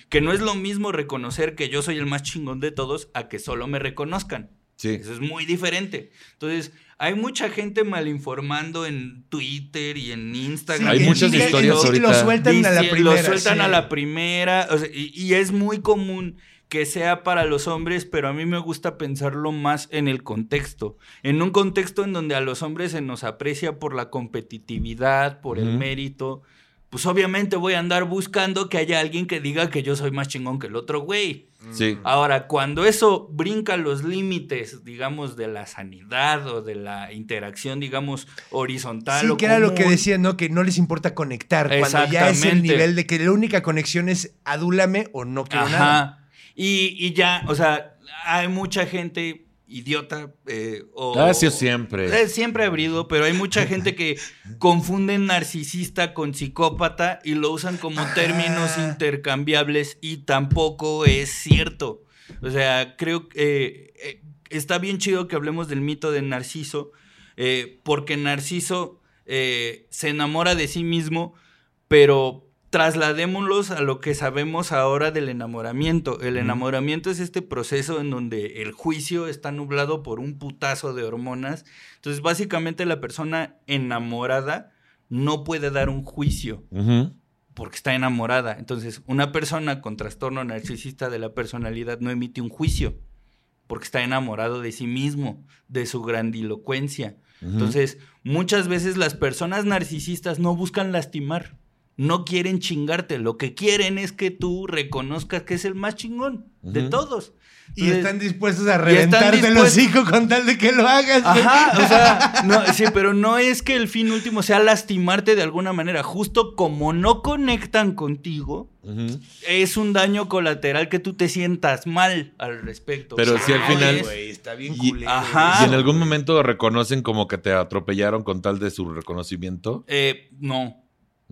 S4: Que no es lo mismo reconocer que yo soy el más chingón de todos a que solo me reconozcan.
S2: Sí.
S4: Eso es muy diferente. Entonces, hay mucha gente malinformando en Twitter y en Instagram.
S2: Hay muchas historias
S3: y lo
S2: ahorita.
S3: sueltan a la primera.
S4: Lo sueltan
S3: sí.
S4: a la primera. o sea, y, y es muy común que sea para los hombres, pero a mí me gusta pensarlo más en el contexto. En un contexto en donde a los hombres se nos aprecia por la competitividad, por el mérito. Pues obviamente voy a andar buscando que haya alguien que diga que yo soy más chingón que el otro güey.
S2: Sí.
S4: Ahora, cuando eso brinca los límites, digamos, de la sanidad o de la interacción, digamos, horizontal.
S3: Sí,
S4: o
S3: que era lo que decían, ¿no? Que no les importa conectar. Cuando ya es el nivel de que la única conexión es adúlame o no quiero
S4: Ajá.
S3: nada.
S4: Y, y ya, o sea, hay mucha gente idiota. eh, o,
S2: Ah, siempre.
S4: Eh, siempre ha habido, pero hay mucha gente que confunde narcisista con psicópata y lo usan como
S3: Ah.
S4: términos intercambiables y tampoco es cierto. O sea, creo que eh, eh, está bien chido que hablemos del mito de Narciso, eh, porque Narciso se enamora de sí mismo, pero trasladémoslos a lo que sabemos ahora del enamoramiento. El enamoramiento es este proceso en donde el juicio está nublado por un putazo de hormonas. Entonces, básicamente la persona enamorada no puede dar un juicio porque está enamorada. Entonces, una persona con trastorno narcisista de la personalidad no emite un juicio porque está enamorado de sí mismo, de su grandilocuencia. Entonces, muchas veces las personas narcisistas no buscan lastimar, no quieren chingarte, lo que quieren es que tú reconozcas que es el más chingón de todos.
S3: Y
S4: Entonces-
S3: están dispuestos a reventarte el
S4: dispuestos-
S3: hocico con tal de que lo hagas. güey.
S4: Ajá, o sea, no, sí, pero no es que el fin último sea lastimarte de alguna manera. Justo como no conectan contigo, es un daño colateral que tú te sientas mal al respecto.
S2: Pero
S4: O sea,
S2: si al final-
S4: es-
S3: Güey, está bien
S2: Y-
S3: culero.
S4: Ajá.
S2: ¿Y en algún momento reconocen como que te atropellaron con tal de su reconocimiento?
S4: eh, no.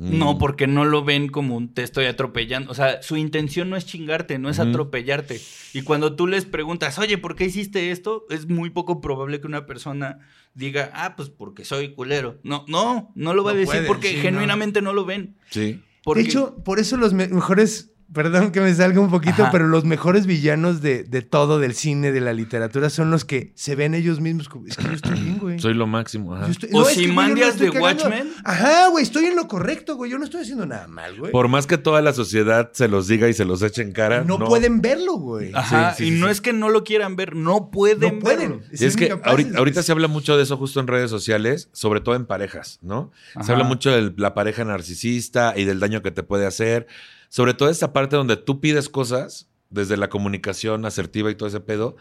S2: Mm.
S4: No, porque no lo ven como un te estoy atropellando. O sea, su intención no es chingarte, no es atropellarte. Y cuando tú les preguntas, oye, ¿por qué hiciste esto? Es muy poco probable que una persona diga, ah, pues porque soy culero. No, no, no lo va
S3: No
S4: a decir
S3: pueden,
S4: porque
S3: sí, no.
S4: genuinamente no. lo ven.
S2: Sí.
S4: Porque-
S3: De hecho, por eso los me- mejores, perdón que me salga un poquito,
S4: Ajá.
S3: pero los mejores villanos de, de todo, del cine, de la literatura, son los que se ven ellos mismos como, es que yo estoy bien, güey.
S2: Soy lo máximo. ajá.
S3: Estoy-
S4: O
S3: no
S4: Ozymandias
S3: estoy
S4: de
S3: cagando.
S4: Watchmen.
S3: Ajá, güey, estoy en lo correcto, güey. Yo no estoy haciendo nada mal, güey.
S2: Por más que toda la sociedad se los diga y se los eche en cara.
S3: no, pueden verlo, güey.
S4: Ajá,
S2: Sí, sí,
S4: y
S2: sí,
S4: no
S2: sí.
S4: es que no lo quieran ver, no pueden
S3: no pueden.
S4: verlo.
S2: Y es que ahorita, se habla mucho de eso justo en redes sociales, sobre todo en parejas, ¿no? Se habla mucho de la pareja narcisista y del daño que te puede hacer. Sobre todo esta parte donde tú pides cosas desde la comunicación asertiva y todo ese pedo.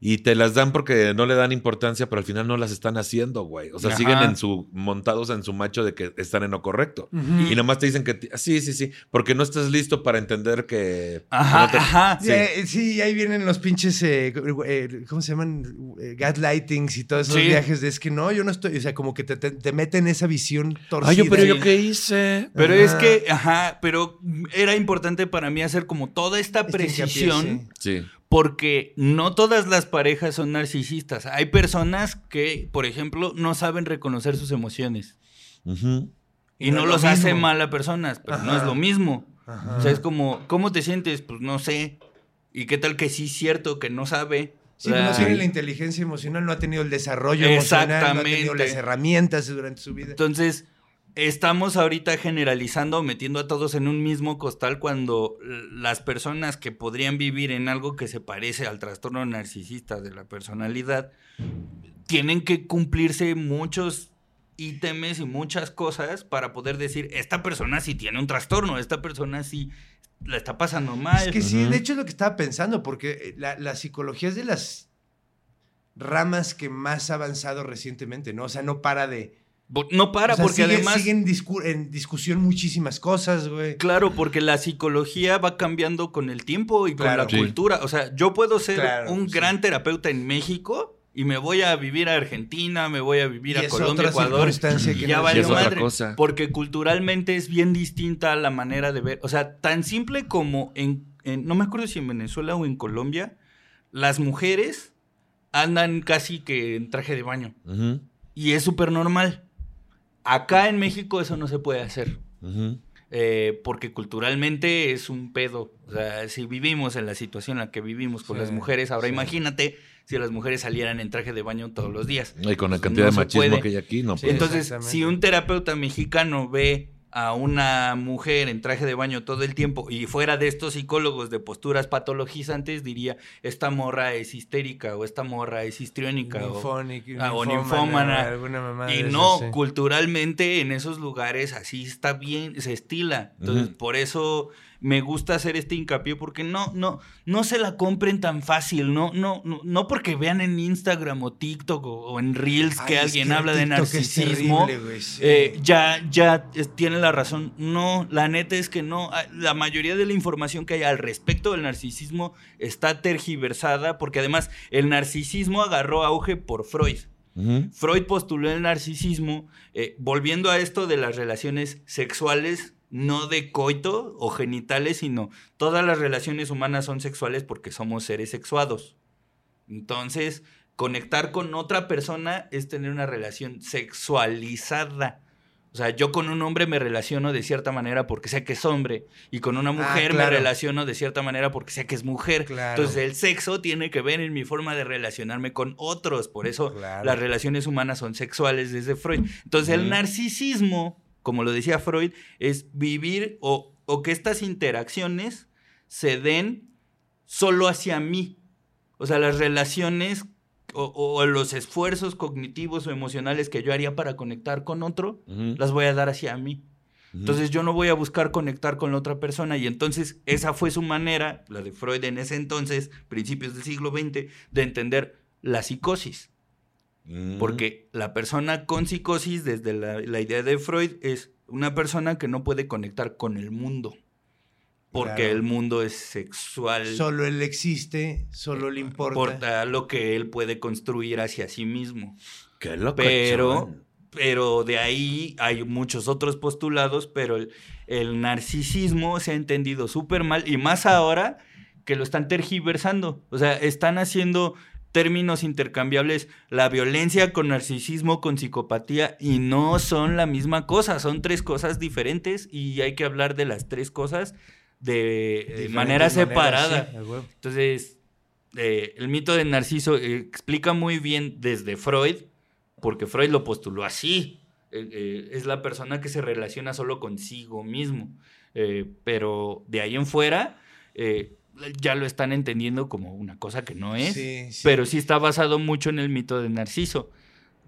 S2: Y te las dan porque no le dan importancia, pero al final no las están haciendo, güey. O sea,
S4: Ajá.
S2: siguen en su, montados en su macho de que están en lo correcto.
S3: Ujú.
S2: Y nomás te dicen que ti- sí, sí, sí, porque no estás listo para entender que
S4: Ajá,
S2: no te-
S4: ajá.
S3: Sí. eh, sí, ahí vienen los pinches, eh, eh, ¿cómo se llaman? Eh, gaslightings y todos esos
S4: Sí.
S3: viajes de es que no, yo no estoy, o sea, como que te, te, te meten esa visión torcida.
S2: Ay, yo, pero
S4: Sí.
S2: yo qué hice.
S4: Pero
S3: Ajá.
S4: es que, ajá, pero era importante para mí hacer como toda esta
S3: Este hincapié,
S4: precisión.
S3: sí.
S2: Sí.
S4: Porque no todas las parejas son narcisistas. Hay personas que, por ejemplo, no saben reconocer sus emociones. Y
S3: No
S4: no,
S3: es lo
S4: los hace
S3: mismo.
S4: mal a personas, pero no es lo mismo.
S3: Ajá.
S4: O sea, es como, ¿cómo te sientes? Pues no sé. ¿Y qué tal que sí es cierto que no sabe?
S3: Sí,
S4: sea,
S3: no tiene la inteligencia emocional, no ha tenido el desarrollo emocional, no ha tenido las herramientas durante su vida.
S4: Entonces, estamos ahorita generalizando, metiendo a todos en un mismo costal cuando las personas que podrían vivir en algo que se parece al trastorno narcisista de la personalidad, tienen que cumplirse muchos ítems y muchas cosas para poder decir, esta persona sí tiene un trastorno, esta persona sí la está pasando mal.
S3: Es que sí, de hecho es lo que estaba pensando, porque eh, la, la psicología es de las ramas que más ha avanzado recientemente, ¿no? O sea, no para de...
S4: No para,
S3: o sea,
S4: porque
S3: sigue-
S4: además...
S3: Siguen discu- en discusión muchísimas cosas, güey.
S4: Claro, porque la psicología va cambiando con el tiempo y con
S3: Claro.
S4: la
S2: Sí.
S4: cultura. O sea, yo puedo ser
S3: Claro,
S4: un
S3: sí.
S4: gran terapeuta en México y me voy a vivir a Argentina, me voy a vivir
S3: Y
S4: a Colombia,
S3: otra
S4: Ecuador.
S3: circunstancia
S4: Y
S3: que
S4: ya
S3: no-
S4: valió madre.
S2: cosa.
S4: Porque culturalmente es bien distinta la manera de ver. O sea, tan simple como en, en- no me acuerdo si en Venezuela o en Colombia, las mujeres andan casi que en traje de baño. Y es súper normal. Acá en México eso no se puede hacer. Eh, porque culturalmente es un pedo. O sea, si vivimos en la situación en la que vivimos con
S3: Sí,
S4: las mujeres, ahora
S3: sí.
S4: imagínate si las mujeres salieran en traje de baño todos los días.
S2: Y con la
S4: Pues
S2: cantidad
S4: no
S2: de machismo
S4: puede.
S2: que hay aquí, no
S3: Sí,
S2: puede.
S4: Entonces, si un terapeuta mexicano ve a una mujer en traje de baño todo el tiempo y fuera de estos psicólogos de posturas patologizantes, diría, esta morra es histérica o esta morra es histriónica. o- ah, o
S3: ninfómana,
S4: y no,
S3: sí.
S4: culturalmente en esos lugares así está bien, se estila. Entonces, por eso me gusta hacer este hincapié, porque no, no, no se la compren tan fácil, no, no, no, no porque vean en Instagram o TikTok o, o en Reels
S3: Ay,
S4: que alguien
S3: que
S4: habla de
S3: TikTok
S4: narcisismo.
S3: terrible, güey, sí.
S4: eh, ya, ya es- tiene la razón. No, la neta es que no. Ah, La mayoría de la información que hay al respecto del narcisismo está tergiversada, porque además el narcisismo agarró auge por Freud. Freud postuló el narcisismo, eh, volviendo a esto de las relaciones sexuales, no de coito o genitales, sino todas las relaciones humanas son sexuales porque somos seres sexuados. Entonces, conectar con otra persona es tener una relación sexualizada. O sea, yo con un hombre me relaciono de cierta manera porque sé que es hombre y con una mujer
S3: claro.
S4: me relaciono de cierta manera porque sé que es mujer.
S3: Claro.
S4: Entonces, el sexo tiene que ver en mi forma de relacionarme con otros. Por eso
S3: Claro.
S4: las relaciones humanas son sexuales desde Freud. Entonces, el narcisismo, como lo decía Freud, es vivir o, o que estas interacciones se den solo hacia mí. O sea, las relaciones o, o los esfuerzos cognitivos o emocionales que yo haría para conectar con otro, las voy a dar hacia mí. Entonces yo no voy a buscar conectar con la otra persona y entonces esa fue su manera, la de Freud en ese entonces, principios del siglo XX, de entender la psicosis.
S2: Mm.
S4: Porque la persona con psicosis, desde la, la idea de Freud, es una persona que no puede conectar con el mundo. Porque
S3: Claro.
S4: el mundo es sexual.
S3: Solo él existe, solo le importa.
S4: importa lo que él puede construir hacia sí mismo.
S2: Qué loco.
S4: Pero, pero de ahí hay muchos otros postulados, pero el, el narcisismo se ha entendido súper mal y más ahora que lo están tergiversando. O sea, están haciendo términos intercambiables la violencia con narcisismo, con psicopatía y no son la misma cosa, son tres cosas diferentes y hay que hablar de las tres cosas de, eh, manera
S3: maneras,
S4: separada.
S3: sí.
S4: Entonces, eh, el mito de Narciso eh, explica muy bien desde Freud, porque Freud lo postuló así. Eh, eh, es la persona que se relaciona solo consigo mismo. Pero de ahí en fuera, ya lo están entendiendo como una cosa que no es.
S3: Sí, sí.
S4: Pero sí está basado mucho en el mito de Narciso.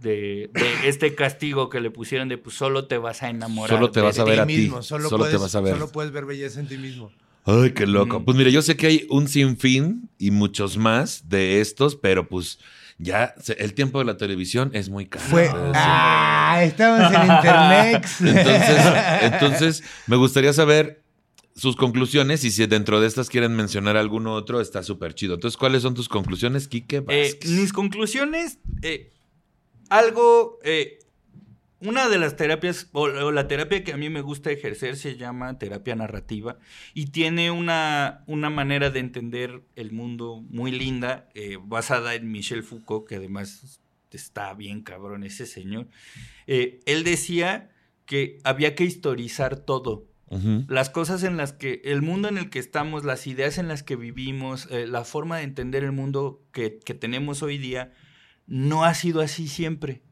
S4: De, de este castigo que le pusieron de pues solo te vas a enamorar.
S2: Solo te
S4: de
S2: vas a
S3: ti
S2: ver a ti.
S3: mismo, Solo,
S2: Solo te
S3: puedes,
S2: vas a ver.
S3: Solo puedes ver belleza en ti mismo.
S2: Ay, qué loco.
S4: Mm.
S2: Pues mira, yo sé que hay un sinfín y muchos más de estos, pero pues ya el tiempo de la televisión es muy caro.
S3: Fue. ¡Ah! Estamos en internet.
S2: Entonces, entonces, me gustaría saber sus conclusiones y si dentro de estas quieren mencionar alguno otro, está súper chido. Entonces, ¿cuáles son tus conclusiones, Quique?
S4: Eh, mis conclusiones, eh, algo, eh, una de las terapias, o, o la terapia que a mí me gusta ejercer se llama terapia narrativa y tiene una, una manera de entender el mundo muy linda, eh, basada en Michel Foucault, que además está bien cabrón ese señor. Eh, él decía que había que historizar todo las cosas en las que, el mundo en el que estamos, las ideas en las que vivimos, eh, la forma de entender el mundo que, que tenemos hoy día, no ha sido así siempre.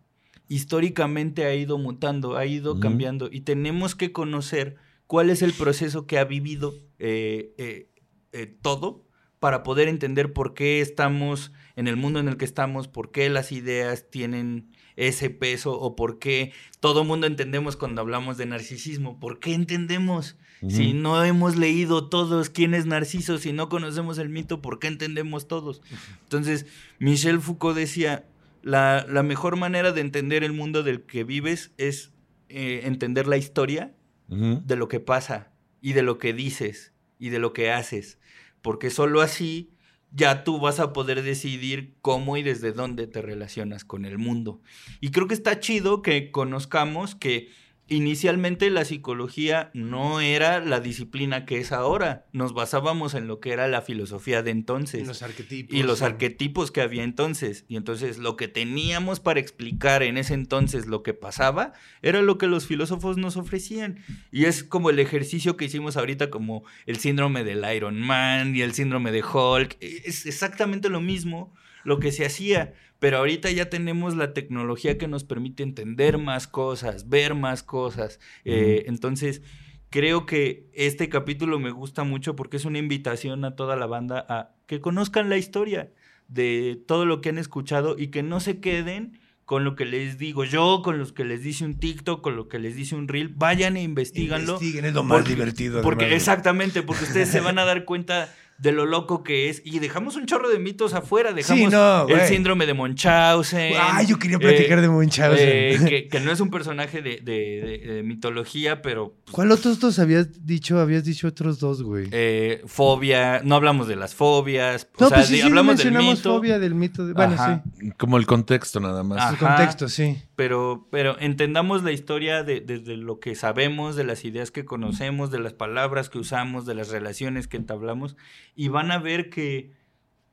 S4: Históricamente ha ido mutando, ha ido cambiando y tenemos que conocer cuál es el proceso que ha vivido eh, eh, eh, todo para poder entender por qué estamos en el mundo en el que estamos, por qué las ideas tienen ese peso o por qué todo mundo entendemos cuando hablamos de narcisismo, por qué entendemos. Si no hemos leído todos quién es Narciso, si no conocemos el mito, ¿por qué entendemos todos? Entonces, Michel Foucault decía, la, la mejor manera de entender el mundo del que vives es eh, entender la historia de lo que pasa y de lo que dices y de lo que haces, porque solo así ya tú vas a poder decidir cómo y desde dónde te relacionas con el mundo. Y creo que está chido que conozcamos que inicialmente la psicología no era la disciplina que es ahora, nos basábamos en lo que era la filosofía de entonces
S3: Y los arquetipos.
S4: y los
S3: sí.
S4: arquetipos que había entonces. Y entonces lo que teníamos para explicar en ese entonces lo que pasaba era lo que los filósofos nos ofrecían. Y es como el ejercicio que hicimos ahorita, como el síndrome del Iron Man y el síndrome de Hulk. Es exactamente lo mismo lo que se hacía. Pero ahorita ya tenemos la tecnología que nos permite entender más cosas, ver más cosas. Eh, entonces, creo que este capítulo me gusta mucho porque es una invitación a toda la banda a que conozcan la historia de todo lo que han escuchado y que no se queden con lo que les digo yo, con los que les dice un TikTok, con lo que les dice un Reel, vayan e investiganlo.
S3: Investiguen, es lo más
S4: Porque-
S3: divertido.
S4: Porque
S3: además,
S4: exactamente, porque ustedes se van a dar cuenta de lo loco que es. Y dejamos un chorro de mitos afuera. Dejamos
S3: no,
S4: el síndrome de Munchausen.
S3: Ah, yo quería platicar
S4: eh,
S3: de Munchausen.
S4: eh, que, que no es un personaje de, de- de- de mitología, pero pues,
S3: ¿Cuál otros dos habías dicho? Habías dicho otros dos, güey.
S4: eh, fobia. No hablamos de las fobias. O
S3: no,
S4: sea,
S3: pues sí,
S4: de-
S3: sí,
S4: hablamos
S3: mencionamos
S4: mito.
S3: fobia del mito. de- Bueno,
S4: Ajá.
S3: sí.
S2: Como el contexto nada más.
S4: Ah.
S3: El contexto, sí.
S4: Pero, pero entendamos la historia de- desde lo que sabemos, de las ideas que conocemos, de las palabras que usamos, de las relaciones que entablamos, y van a ver que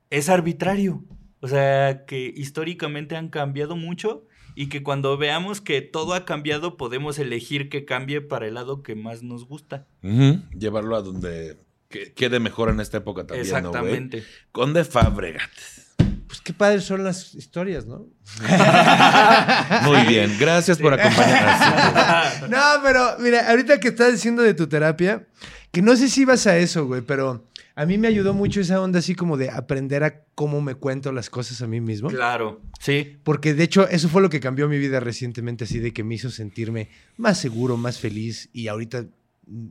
S4: es arbitrario. O sea, que históricamente han cambiado mucho y que cuando veamos que todo ha cambiado, podemos elegir que cambie para el lado que más nos gusta.
S2: Llevarlo a donde que- quede mejor en esta época también, ¿no?
S4: Exactamente.
S2: Conde Fabregat.
S3: Pues qué padres son las historias, ¿no?
S2: Muy bien, gracias por acompañarnos.
S3: No, pero mira, ahorita que estás diciendo de tu terapia, Que no sé si ibas a eso, güey, pero a mí me ayudó mucho esa onda así como de aprender a cómo me cuento las cosas a mí mismo.
S4: Claro, sí.
S3: Porque de hecho eso fue lo que cambió mi vida recientemente, así de que me hizo sentirme más seguro, más feliz y ahorita mm,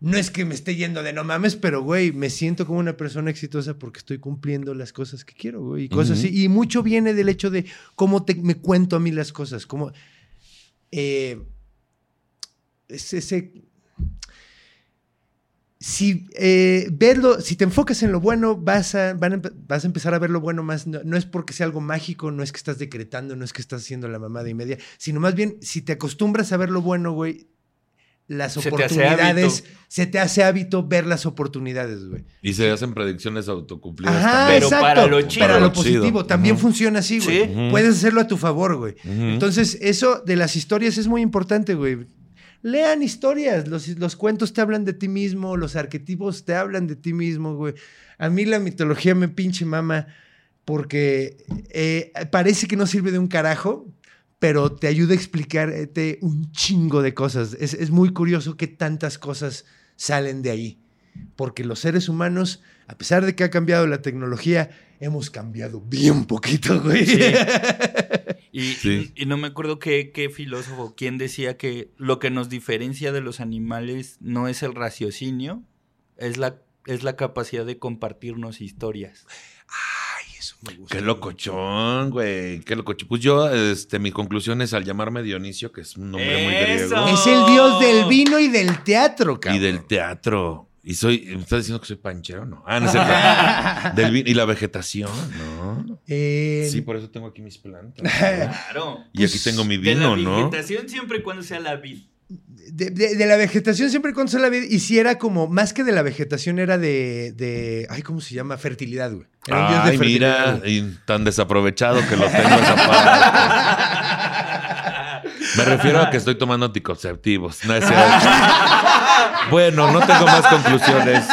S3: no es que me esté yendo de no mames, pero güey, me siento como una persona exitosa porque estoy cumpliendo las cosas que quiero, güey, y cosas así. Y mucho viene del hecho de cómo te- me cuento a mí las cosas, cómo... eh, es ese... Si, eh, verlo, si te enfocas en lo bueno, vas a, van a vas a empezar a ver lo bueno más. No, no es porque sea algo mágico, no es que estás decretando, no es que estás haciendo la mamada y media, sino más bien, si te acostumbras a ver lo bueno, güey, las
S4: Se
S3: oportunidades, se te hace hábito ver las oportunidades, güey.
S2: Y se hacen predicciones autocumplidas
S3: Ajá,
S2: también.
S4: Pero
S3: exacto.
S4: para lo chido.
S3: Para lo
S2: Para lo chido.
S3: positivo, también funciona así, güey.
S4: Sí.
S3: Puedes hacerlo a tu favor, güey. Entonces, eso de las historias es muy importante, güey. Lean historias, los, los cuentos te hablan de ti mismo, los arquetipos te hablan de ti mismo, güey. A mí la mitología me pinche mama porque eh, parece que no sirve de un carajo, pero te ayuda a explicarte un chingo de cosas. Es, es muy curioso que tantas cosas salen de ahí, porque los seres humanos, a pesar de que ha cambiado la tecnología, hemos cambiado bien poquito, güey.
S4: Sí. Y,
S2: Sí.
S4: y no me acuerdo qué, qué filósofo, quién decía que lo que nos diferencia de los animales no es el raciocinio, es la, es la capacidad de compartirnos historias.
S3: Ay, eso me gusta.
S2: Qué locochón, güey. Qué locochón. Pues yo, este, mi conclusión es al llamarme Dionisio, que es un nombre muy griego.
S3: Es el dios del vino y del teatro,
S2: Y
S3: cabrón.
S2: del teatro. Y soy, ¿me estás diciendo que soy panchero? No. Ah, no es cierto. Del vin- y la vegetación, ¿no?
S3: Eh,
S2: Sí, por eso tengo aquí mis plantas. ¿no?
S4: Claro.
S2: Y aquí tengo mi
S4: De la
S2: vino, ¿no?
S4: vegetación siempre y cuando sea la vid.
S3: de, de- de la vegetación siempre con la vida. Y si era como, más que de la vegetación, era de. de ay, ¿cómo se llama? Fertilidad, güey. Era un dios de
S2: Ay, mira, y tan desaprovechado que lo tengo esa parte. Me refiero a que estoy tomando anticonceptivos. No es cierto. Bueno, no tengo más conclusiones.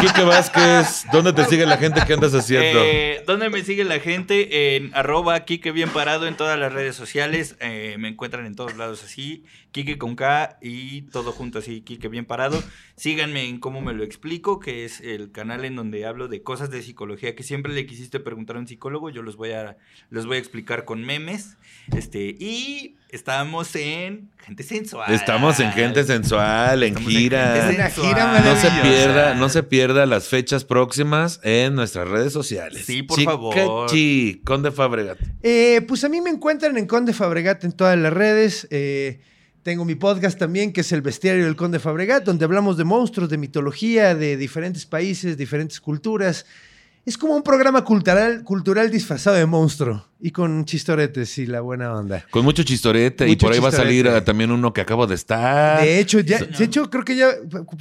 S2: Quique Vázquez, ¿dónde te sigue la gente? ¿Qué andas haciendo?
S4: Eh, ¿Dónde me sigue la gente? En arroba Kike Bien Parado en todas las redes sociales. Eh, me encuentran en todos lados así. Kike con K y todo junto así, Kike Bien Parado. Síganme en Cómo Me Lo Explico, que es el canal en donde hablo de cosas de psicología que siempre le quisiste preguntar a un psicólogo. Yo los voy a, los voy a explicar con memes. Este, y estamos en Gente Sensual.
S2: Estamos en Gente Sensual, en
S4: Estamos en
S2: gira.
S3: Una
S4: Sensual.
S3: gira
S2: No se pierda, no se pierda las fechas próximas en nuestras redes sociales.
S4: Sí, por
S2: Chica
S4: favor.
S2: Chi, Conde Fabregat.
S3: Eh, pues a mí me encuentran en Conde Fabregat en todas las redes. Eh, tengo mi podcast también, que es El Bestiario del Conde Fabregat, donde hablamos de monstruos, de mitología, de diferentes países, diferentes culturas. Es como un programa cultural, cultural disfrazado de monstruo y con chistoretes y la buena onda.
S2: Con mucho chistorete y por ahí va a salir ah, también uno que acabo de estar.
S3: De hecho, ya, de hecho, creo que ya.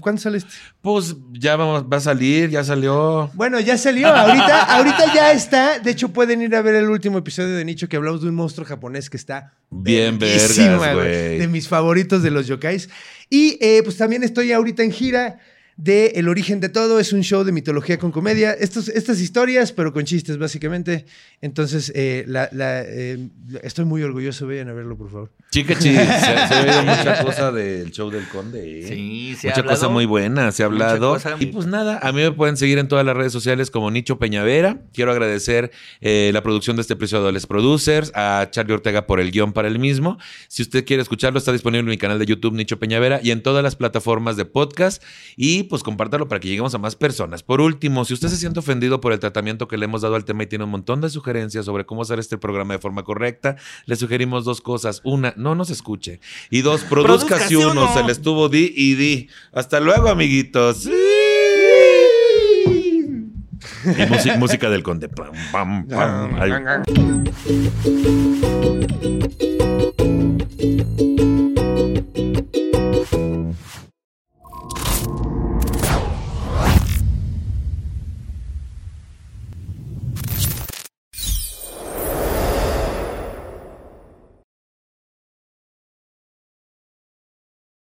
S3: ¿Cuándo sale este?
S2: Pues ya vamos, va a salir, ya salió.
S3: Bueno, ya salió. Ahorita, ahorita ya está. De hecho, pueden ir a ver el último episodio de Nicho que hablamos de un monstruo japonés que está
S2: Bien vergas,
S3: güey. De mis favoritos de los yokais. Y eh, pues también estoy ahorita en gira de El origen de todo. Es un show de mitología con comedia. Estos, estas historias, pero con chistes, básicamente. Entonces, eh, la- la, eh, estoy muy orgulloso. Vayan a verlo, por favor.
S2: Chica chi, se, se ha oído mucha cosa del show del conde. ¿eh?
S4: Sí, se ha
S2: Mucha cosa muy buena, se ha hablado.
S4: cosa
S2: Y pues nada, a mí me pueden seguir en todas las redes sociales como Nicho Peñavera. Quiero agradecer eh, la producción de este episodio a Les Producers, a Charlie Ortega por el guion para el mismo. Si usted quiere escucharlo, está disponible en mi canal de YouTube Nicho Peñavera y en todas las plataformas de podcast. Y pues compártalo para que lleguemos a más personas. Por último, si usted se siente ofendido por el tratamiento que le hemos dado al tema y tiene un montón de sugerencias sobre cómo hacer este programa de forma correcta, le sugerimos dos cosas. Una, no nos escuche. Y dos, produzca si uno. Se le estuvo di y di. Hasta luego, amiguitos. Y música, del conde. Pam, pam, pam. Ahí.